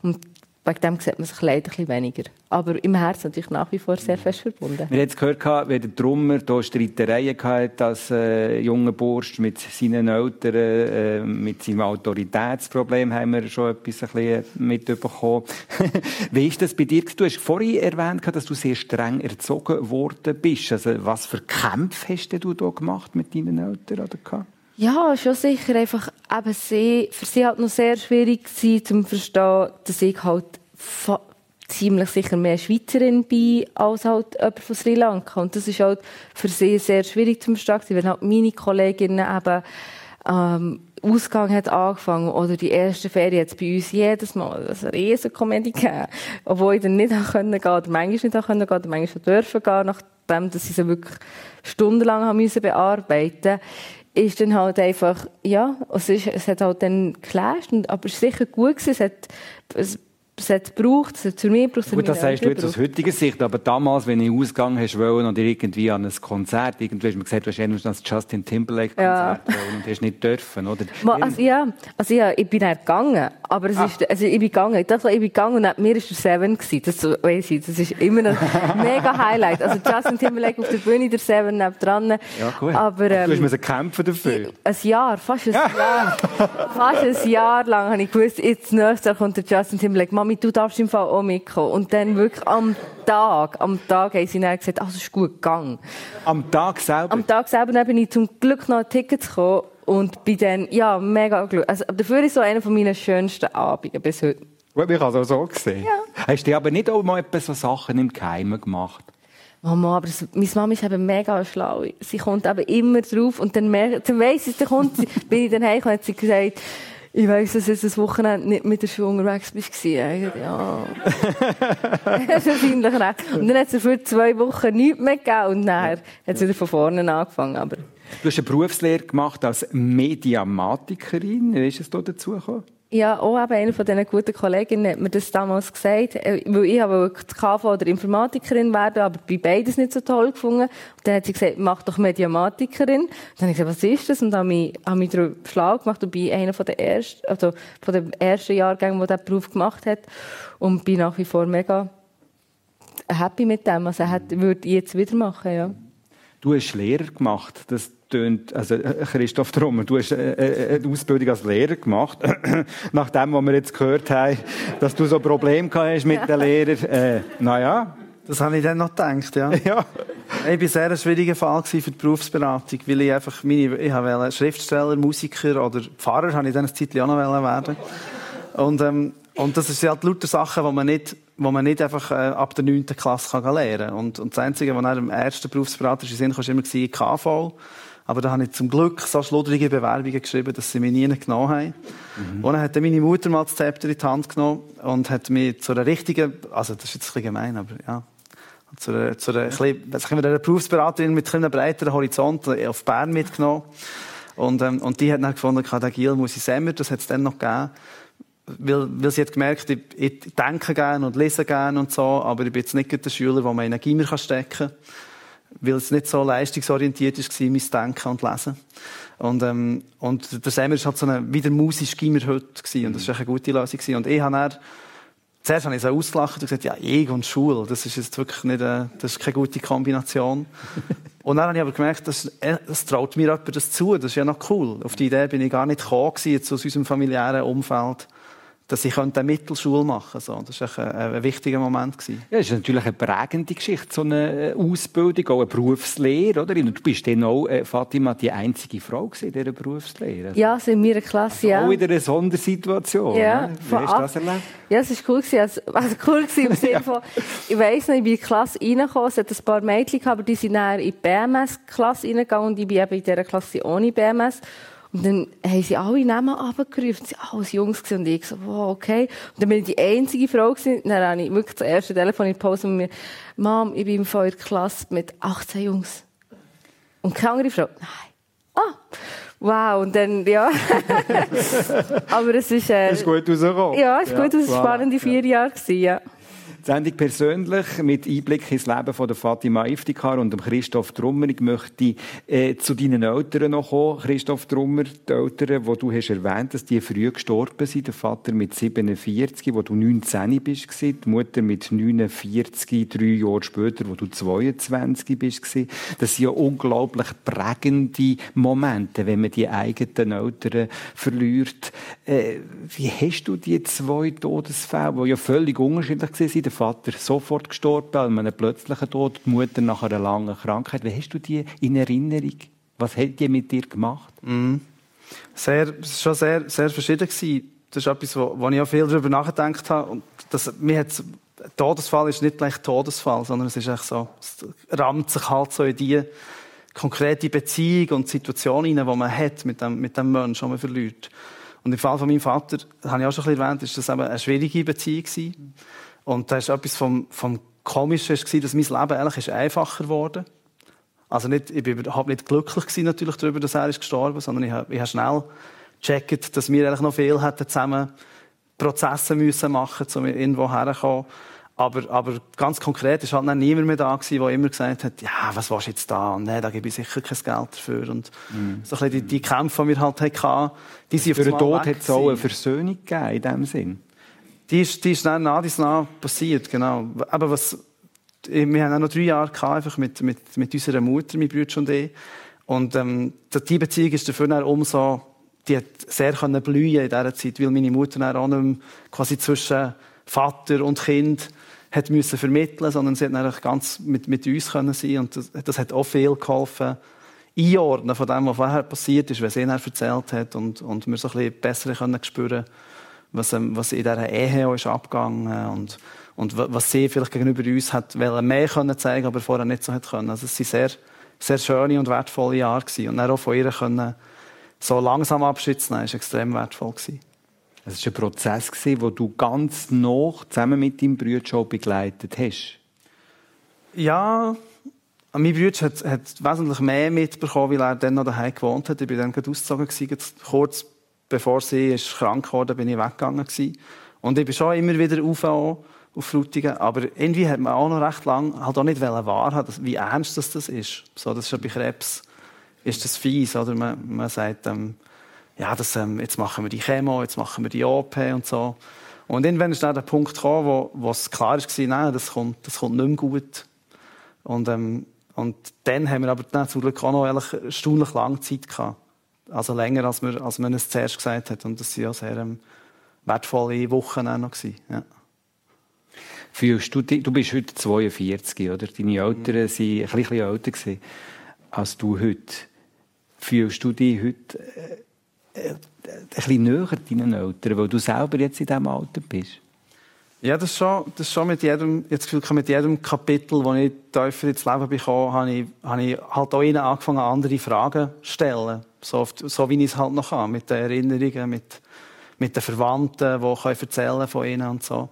und wegen dem sieht man sich leider ein weniger. Aber im Herzen natürlich nach wie vor sehr fest verbunden. Wir haben gehört, wie der Drummer hier Streitereien hatte, als äh, junger Bursch mit seinen Eltern, äh, mit seinem Autoritätsproblem haben wir schon etwas ein bisschen mitbekommen. wie ist das bei dir? Du hast vorhin erwähnt, dass du sehr streng erzogen worden bist. Also, was für Kämpfe hast du da gemacht mit deinen Eltern? Oder? Ja, schon sicher. Einfach eben sie, für sie halt noch sehr schwierig gewesen, zu verstehen, dass ich halt ziemlich sicher mehr Schweizerin bin als halt jemand von Sri Lanka. Und das ist halt für sie sehr schwierig zu verstehen, wenn halt meine Kolleginnen eben ähm, Ausgang hat angefangen oder die erste Ferien hat bei uns jedes Mal eine riesen Komödie gegeben, obwohl ich dann nicht können gehen oder manchmal nicht können gehen oder manchmal dürfen gehen, nachdem dass sie sie wirklich stundenlang haben müssen bearbeiten ist dann halt einfach, ja, es, ist, es hat halt dann geclasht, aber es war sicher gut gewesen, es hat, es, es hat gebraucht, es hat zu mir gebraucht. Gut, das sagst du jetzt aus heutiger Sicht, aber damals, wenn ich ausgegangen hast wollen und irgendwie an ein Konzert, irgendwie hast du mir gesagt, du hast das Justin Timberlake Konzert ja. wollen und hast nicht dürfen, oder? Also, ja, also ja, ich bin dann gegangen, aber es ah. ist, also ich bin gegangen, ich dachte, ich bin gegangen und neben mir war der Seven gewesen, das weiss ich, das ist immer ein mega Highlight, also Justin Timberlake auf der Bühne, der Seven nebendran. Ja, gut. Aber, ähm, du musst kämpfen dafür. Ein Jahr, fast ein Jahr, fast ein Jahr lang habe ich gewusst, jetzt nächstes Jahr kommt der Justin Timberlake, Mami, du darfst im Fall auch mitkommen. Und dann wirklich am Tag, am Tag haben sie dann gesagt, also, es ist gut gegangen. Am Tag selber? Am Tag selber dann bin ich zum Glück noch ein Ticket gekommen und bin dann, ja, mega glücklich. Also, dafür ist so einer von meinen schönsten Abenden bis heute. Gut, ich habe es auch so gesehen. Ja. Hast du aber nicht auch mal so Sachen im Geheimen gemacht? Mama, aber das, meine Mama ist eben mega schlau. Sie kommt eben immer drauf und dann, dann weiss ich, dann kommt sie, bin ich dann heim und hat sie gesagt, ich weiss, dass jetzt das Wochenende nicht mit der Schule unterwegs bist. Ja. das ist wahrscheinlich recht. Und dann hat es für zwei Wochen nichts mehr gegeben und dann hat es wieder von vorne angefangen. Aber du hast eine Berufslehre gemacht als Mediamatikerin. Wie ist es da dazu gekommen? Ja, auch eben einer von diesen guten Kolleginnen hat mir das damals gesagt, äh, weil ich die KV oder Informatikerin werden, aber bei beides nicht so toll gefunden. Und dann hat sie gesagt, mach doch Mediamatikerin. Dann habe ich gesagt, was ist das? Und dann habe ich, habe mich darüber schlau gemacht und bin einer von den ersten, also von den ersten Jahrgängen, der diesen Beruf gemacht hat. Und bin nach wie vor mega happy mit dem. Also, er würde ich jetzt wieder machen, ja. Du hast Lehrer gemacht. Das tönt, also äh, Christoph Trummer, du hast äh, äh, eine Ausbildung als Lehrer gemacht. Nach dem, was wir jetzt gehört haben, dass du so Probleme hast mit den Lehrern. Äh, naja. Das habe ich dann noch gedacht, ja. ja. Ich war sehr ein schwieriger Fall für die Berufsberatung, weil ich einfach meine, ich wollte Schriftsteller, Musiker oder Pfarrer, habe ich dann eine Zeit auch noch werden. Und, ähm, und das sind halt lauter Sachen, die man nicht, wo man nicht einfach äh, ab der 9. Klasse kann lernen kann. Und, und das Einzige, was nach dem ersten Berufsberater in Sinn kam, war immer KV. Aber da habe ich zum Glück so schludrige Bewerbungen geschrieben, dass sie mich nie genommen haben. Mhm. Und dann hat meine Mutter mal das Zepter in die Hand genommen und hat mich zu einer richtigen, also das ist jetzt ein bisschen gemein, aber ja, zu einer, zu einer, bisschen, also einer Berufsberaterin mit einem breiteren Horizont auf Bern mitgenommen. Und, ähm, und die hat dann gefunden, der Gil muss ich Semmer, das hat es dann noch gegeben. Weil, weil sie hat gemerkt, ich, ich denke gerne und lese gerne und so, aber ich bin jetzt nicht der Schüler, der man in einen Gimmer stecken kann weil es nicht so leistungsorientiert war, mein Denken und Lesen. Und, ähm, und der Semmer war halt so ein, wieder musisch Gimmer heute gewesen, und das war eine gute Lösung gewesen. Und ich habe dann, zuerst habe ich so ausgelacht und gesagt, ja, ich und Schule, das ist jetzt wirklich nicht, äh, das ist keine gute Kombination. und dann habe ich aber gemerkt, das, äh, das traut mir jemand das zu, das ist ja noch cool. Auf die Idee bin ich gar nicht gekommen jetzt aus unserem familiären Umfeld dass ich eine Mittelschule machen konnte. Das war ein, ein, wichtiger Moment. Gewesen. Ja, das ist natürlich eine prägende Geschichte, so eine äh, Ausbildung, auch eine Berufslehre. Oder? Und du bist dann auch, äh, Fatima, die einzige Frau in dieser Berufslehre. Also, ja, in meiner Klasse, also ja. Auch wieder eine Sondersituation. Ja, ne? Wie hast du das erlebt? Ja, es war cool. Also, also cool im Sinne von, ich weiss noch, ich bin in die Klasse reingekommen, es hat ein paar Mädchen gehabt, aber die sind dann in die BMS-Klasse reingegangen und ich bin eben in dieser Klasse ohne BMS. Und dann haben sie alle Namen abgerufen. Sie waren alles Jungs und ich so, wow, okay. Und dann bin ich die einzige Frau gewesen. Dann habe ich wirklich das erste Telefon in die Pause mit mir, Mom, ich bin in der Klasse mit 18 Jungs. Und keine andere Frau. Nein. Ah. Wow, und dann, ja. Aber es ist, äh, ist gut rausgekommen. Ja, es ist ja, gut, es waren spannende vier Jahre gewesen, ja. Sendung persönlich mit Einblick ins Leben von der Fatima Iftikar und dem Christoph Trummer. Ich möchte äh, zu deinen Eltern noch kommen. Christoph Trummer, die Eltern, die du hast erwähnt, dass die früh gestorben sind. Der Vater mit 47, wo du 19 bist, die Mutter mit 49, drei Jahre später, wo du 22 bist. Das sind ja unglaublich prägende Momente, wenn man die eigenen Eltern verliert. Äh, wie hast du die zwei Todesfälle, die ja völlig unterschiedlich sind, der Vater sofort gestorben, an einem plötzlichen Tod, die Mutter nach einer langen Krankheit. Wie hast du die in Erinnerung? Was hat die mit dir gemacht? Mm. Sehr, es war schon sehr, sehr verschieden. Gewesen. Das ist etwas, wo, wo ich auch viel darüber nachgedacht habe. Und das, mir hat, Todesfall ist nicht gleich Todesfall, sondern es ist echt so, es rammt sich halt so in die konkrete Beziehung und Situation hinein, die man hat mit dem, mit dem Menschen, den man verliert. Und im Fall von meinem Vater, das habe ich auch schon erwähnt, ist das eben eine schwierige Beziehung gewesen. Und da ist etwas vom, vom Komischen, dass mein Leben eigentlich ist einfacher geworden. Also nicht, ich bin überhaupt nicht glücklich gewesen, natürlich darüber, dass er ist gestorben, sondern ich habe, ich habe schnell gecheckt, dass wir eigentlich noch viel hätten zusammen Prozesse müssen machen, um irgendwo herzukommen. Aber, aber ganz konkret ist halt dann niemand mehr da gewesen, der immer gesagt hat, ja, was willst du jetzt da? Und nee, da gebe ich sicher kein Geld dafür. Und mm. so ein bisschen die, die Kämpfe, die wir halt hatten, die sind Für den Tod hat es auch eine Versöhnung gegeben, in dem Sinn. Die ist, die ist dann nach dies nach passiert, genau. Aber was, wir haben auch noch drei Jahre gehabt, einfach mit, mit, mit unserer Mutter, mein Bruder und ich. Und, ähm, die Beziehung ist dafür dann umso, die hat sehr können blühen in dieser Zeit, weil meine Mutter dann auch nicht mehr quasi zwischen Vater und Kind hat müssen vermitteln, sondern sie hat dann ganz mit, mit uns können sein und das, das hat auch viel geholfen, einordnen von dem, was vorher passiert ist, was dann erzählt hat und, und wir so ein bisschen besser können spüren was, ähm, was in dieser Ehe ist abgegangen und, und was sie vielleicht gegenüber uns hat mehr können zeigen, aber vorher nicht so hat können. Also es waren sehr, sehr schöne und wertvolle Jahre gewesen. und dann auch von ihr können so langsam Abschied zu nehmen, war extrem wertvoll gewesen. Es war ein Prozess, den du ganz noch zusammen mit deinem Bruder schon begleitet hast. Ja, mein Bruder hat, hat wesentlich mehr mitbekommen, weil er dann noch daheim gewohnt hat. Ich war dann gerade ausgezogen, kurz bevor sie ist krank geworden bin ich weggegangen. Und ich bin schon immer wieder auf, auf Frutigen. Aber irgendwie hat man auch noch recht lange halt auch nicht wahrhaben wie ernst das, das ist. So, das ist ja bei Krebs ist das fies, oder? Man, man sagt, ähm, ja, das, ähm, jetzt machen wir die Chemo, jetzt machen wir die OP und so. Und irgendwann ist dann der Punkt gekommen, wo, wo es klar war, nein, das kommt, das kommt nicht mehr gut. Und, ähm, und dann haben wir aber dann zum Glück auch noch erstaunlich lange Zeit gehabt. Also länger, als man, als man es zuerst gesagt hat. Und das waren ja sehr ähm, wertvolle Wochen auch noch. Gewesen. Ja. Fühlst du, du bist heute 42, oder? Deine Eltern waren ein bisschen älter gewesen, als du heute. Fühlst du dich heute äh, äh, ein bisschen näher deinen Eltern, weil du selber jetzt in diesem Alter bist? Ja, das ist schon, das ist schon mit jedem, jetzt Gefühl, mit jedem Kapitel, das ich tiefer ins Leben bekomme, habe ich, habe ich halt auch ihnen angefangen, andere Fragen zu stellen. So, so wie ich es halt noch kann, mit den Erinnerungen, mit, mit den Verwandten, die können erzählen von ihnen und so.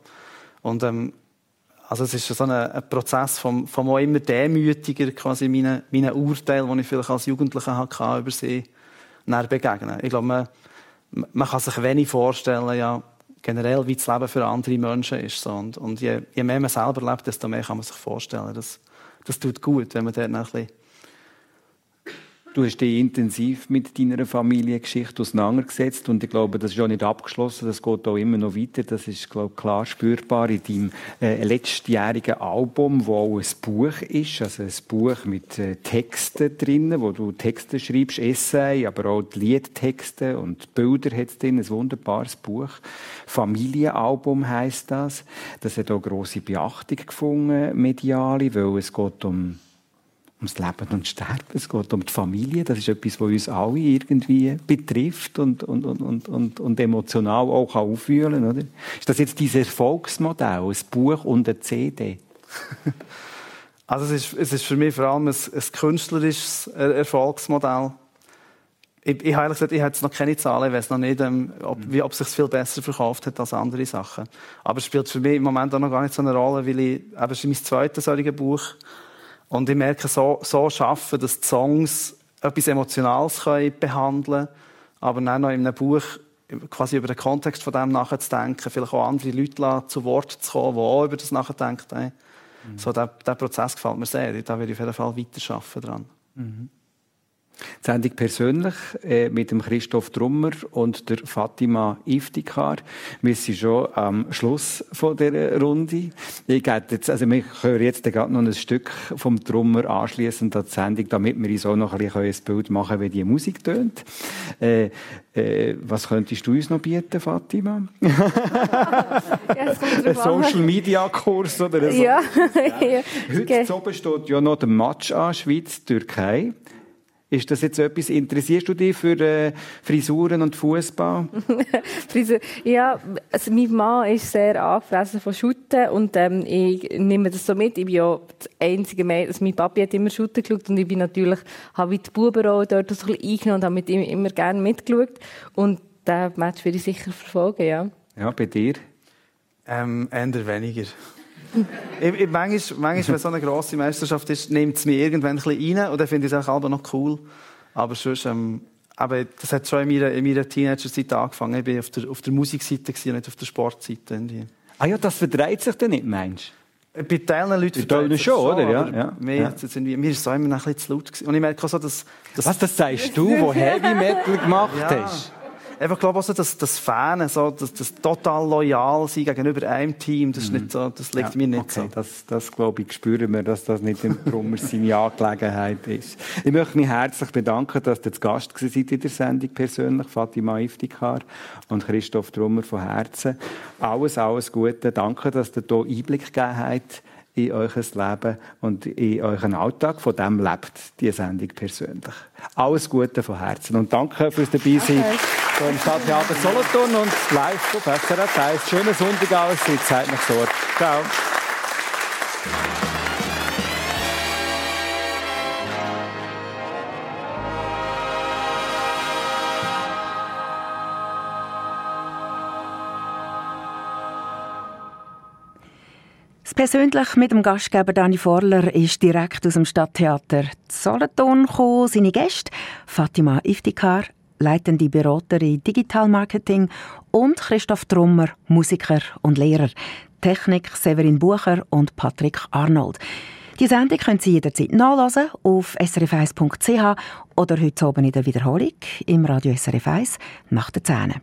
Und, ähm, also es ist so ein, ein Prozess vom, vom auch immer demütiger, quasi meinen, meinen Urteilen, die ich vielleicht als Jugendlicher hatte, über sie begegnen. Ich glaube, man, man kann sich wenig vorstellen, ja, generell, wie das Leben für andere Menschen ist. So. Und, und je, je, mehr man selber lebt, desto mehr kann man sich vorstellen. Das, das tut gut, wenn man dort ein bisschen Du hast dich intensiv mit deiner Familiengeschichte auseinandergesetzt und ich glaube, das ist auch nicht abgeschlossen, das geht auch immer noch weiter. Das ist, glaube ich, klar spürbar in deinem äh, letztjährigen Album, wo auch ein Buch ist, also ein Buch mit äh, Texten drinnen, wo du Texte schreibst, Essay, aber auch Liedtexte und Bilder hat es drin, ein wunderbares Buch. Familienalbum heißt das. Das hat auch grosse Beachtung gefunden, mediale, weil es geht um ums Leben und Sterben, es geht um die Familie. Das ist etwas, was uns alle irgendwie betrifft und, und, und, und, und emotional auch auffühlen kann. Oder? Ist das jetzt dieses Erfolgsmodell, ein Buch und eine CD? also es ist, es ist für mich vor allem ein, ein künstlerisches Erfolgsmodell. Ich, ich habe ehrlich gesagt, ich habe jetzt noch keine Zahlen, ich weiß noch nicht, ähm, ob, wie, ob es sich viel besser verkauft hat als andere Sachen. Aber es spielt für mich im Moment auch noch gar nicht so eine Rolle, weil ich, eben, es ist mein zweites solches Buch und ich merke, so, so schaffen, dass die Songs etwas Emotionales können behandeln können, aber dann noch in einem Buch quasi über den Kontext von dem nachzudenken, vielleicht auch andere Leute zu Wort zu kommen, die auch über das nachdenken. Mhm. So, der, der Prozess gefällt mir sehr. Da werde ich auf jeden Fall weiterarbeiten dran. Mhm. Sendung persönlich äh, mit dem Christoph Trummer und der Fatima Iftikar. Wir sind schon am Schluss von der Runde. Ich jetzt, also wir hören jetzt gerade noch ein Stück vom Trummer anschließend an die Sendung, damit wir uns auch noch ein, bisschen ein Bild machen können, wie die Musik tönt. Äh, äh, was könntest du uns noch bieten, Fatima? ja, ein Social Media Kurs oder so? Ja. ja. Heute okay. oben steht ja noch der Match an Schweiz-Türkei. Ist das jetzt etwas, interessierst du dich für äh, Frisuren und Fußball? ja, also mein Mann ist sehr angefressen von Schutten und ähm, ich nehme das so mit. Ich bin ja das einzige Mädchen, also mein Papi hat immer Schutten geschaut und ich bin natürlich, habe die Buben auch dort so ein bisschen eingenommen und habe mit ihm immer gerne mitgeschaut und diesen Match würde ich sicher verfolgen, ja. Ja, bei dir? Ähm, eher weniger ich, ich, manchmal, manchmal, wenn so eine grosse Meisterschaft ist, nimmt es mich irgendwann ein bisschen rein und dann finde ich es auch noch cool. Aber sonst, ähm, aber das hat schon in meiner, in meiner Teenager-Zeit angefangen. Ich war auf der, auf der Musikseite, nicht auf der Sportseite. Ah ja, das verdreht sich dann nicht, meinst du? Bei Teilen Leuten verdreht sich schon, oder? Ja, ja. Mir, ja. Irgendwie, mir ist es immer ein bisschen zu laut gewesen. Und ich merke auch so, dass... dass Was, das sagst du, der Heavy Metal gemacht ja. hast? Ich glaube also, dass das Fan, so, das, das total loyal sein gegenüber einem Team, das, ist nicht so, das liegt ja, mir nicht okay. so. Das, das glaube ich, spüren wir, dass das nicht im Brummer seine Angelegenheit ist. Ich möchte mich herzlich bedanken, dass ihr zu Gast seid in der Sendung persönlich, Fatima Iftikar und Christoph Trummer von Herzen. Alles, alles Gute. Danke, dass ihr hier Einblick gegeben habt in euer Leben und in euren Alltag. Von dem lebt die Sendung persönlich. Alles Gute von Herzen und danke fürs Dabeisein. Okay. So im Stadttheater Solothurn und live auf SRF 1. Schönen Sonntag alles, seid noch Sorge. Ciao. Persönlich mit dem Gastgeber Dani Vorler ist direkt aus dem Stadttheater Solothurn gekommen. Seine Gäste Fatima Iftikar, leitende Beraterin Digital Marketing und Christoph Trummer, Musiker und Lehrer. Technik Severin Bucher und Patrick Arnold. Die Sendung können Sie jederzeit nachlesen auf srf1.ch oder heute Abend in der Wiederholung im Radio SRF 1 nach der 10.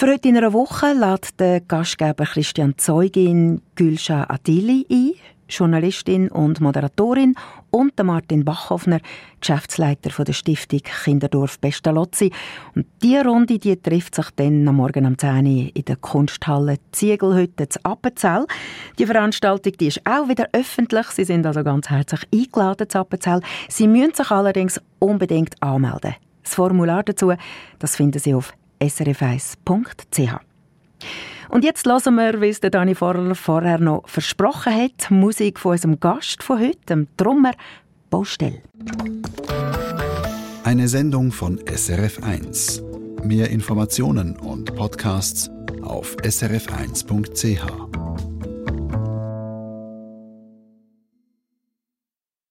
Für heute in einer Woche lädt der Gastgeber Christian Zeugin Gülscha Adili ein. Journalistin und Moderatorin, und Martin Bachhoffner, Geschäftsleiter der Stiftung Kinderdorf Pestalozzi. Und diese Runde die trifft sich dann am Morgen um 10 Uhr in der Kunsthalle Ziegelhütte zu Appenzell. Die Veranstaltung die ist auch wieder öffentlich. Sie sind also ganz herzlich eingeladen zu Appenzell. Sie müssen sich allerdings unbedingt anmelden. Das Formular dazu das finden Sie auf srf1.ch. Und jetzt hören wir, wie es der Dani Vorler vorher noch versprochen hat, Musik von unserem Gast von heute, dem Drummer Baustell. Eine Sendung von SRF1. Mehr Informationen und Podcasts auf srf1.ch.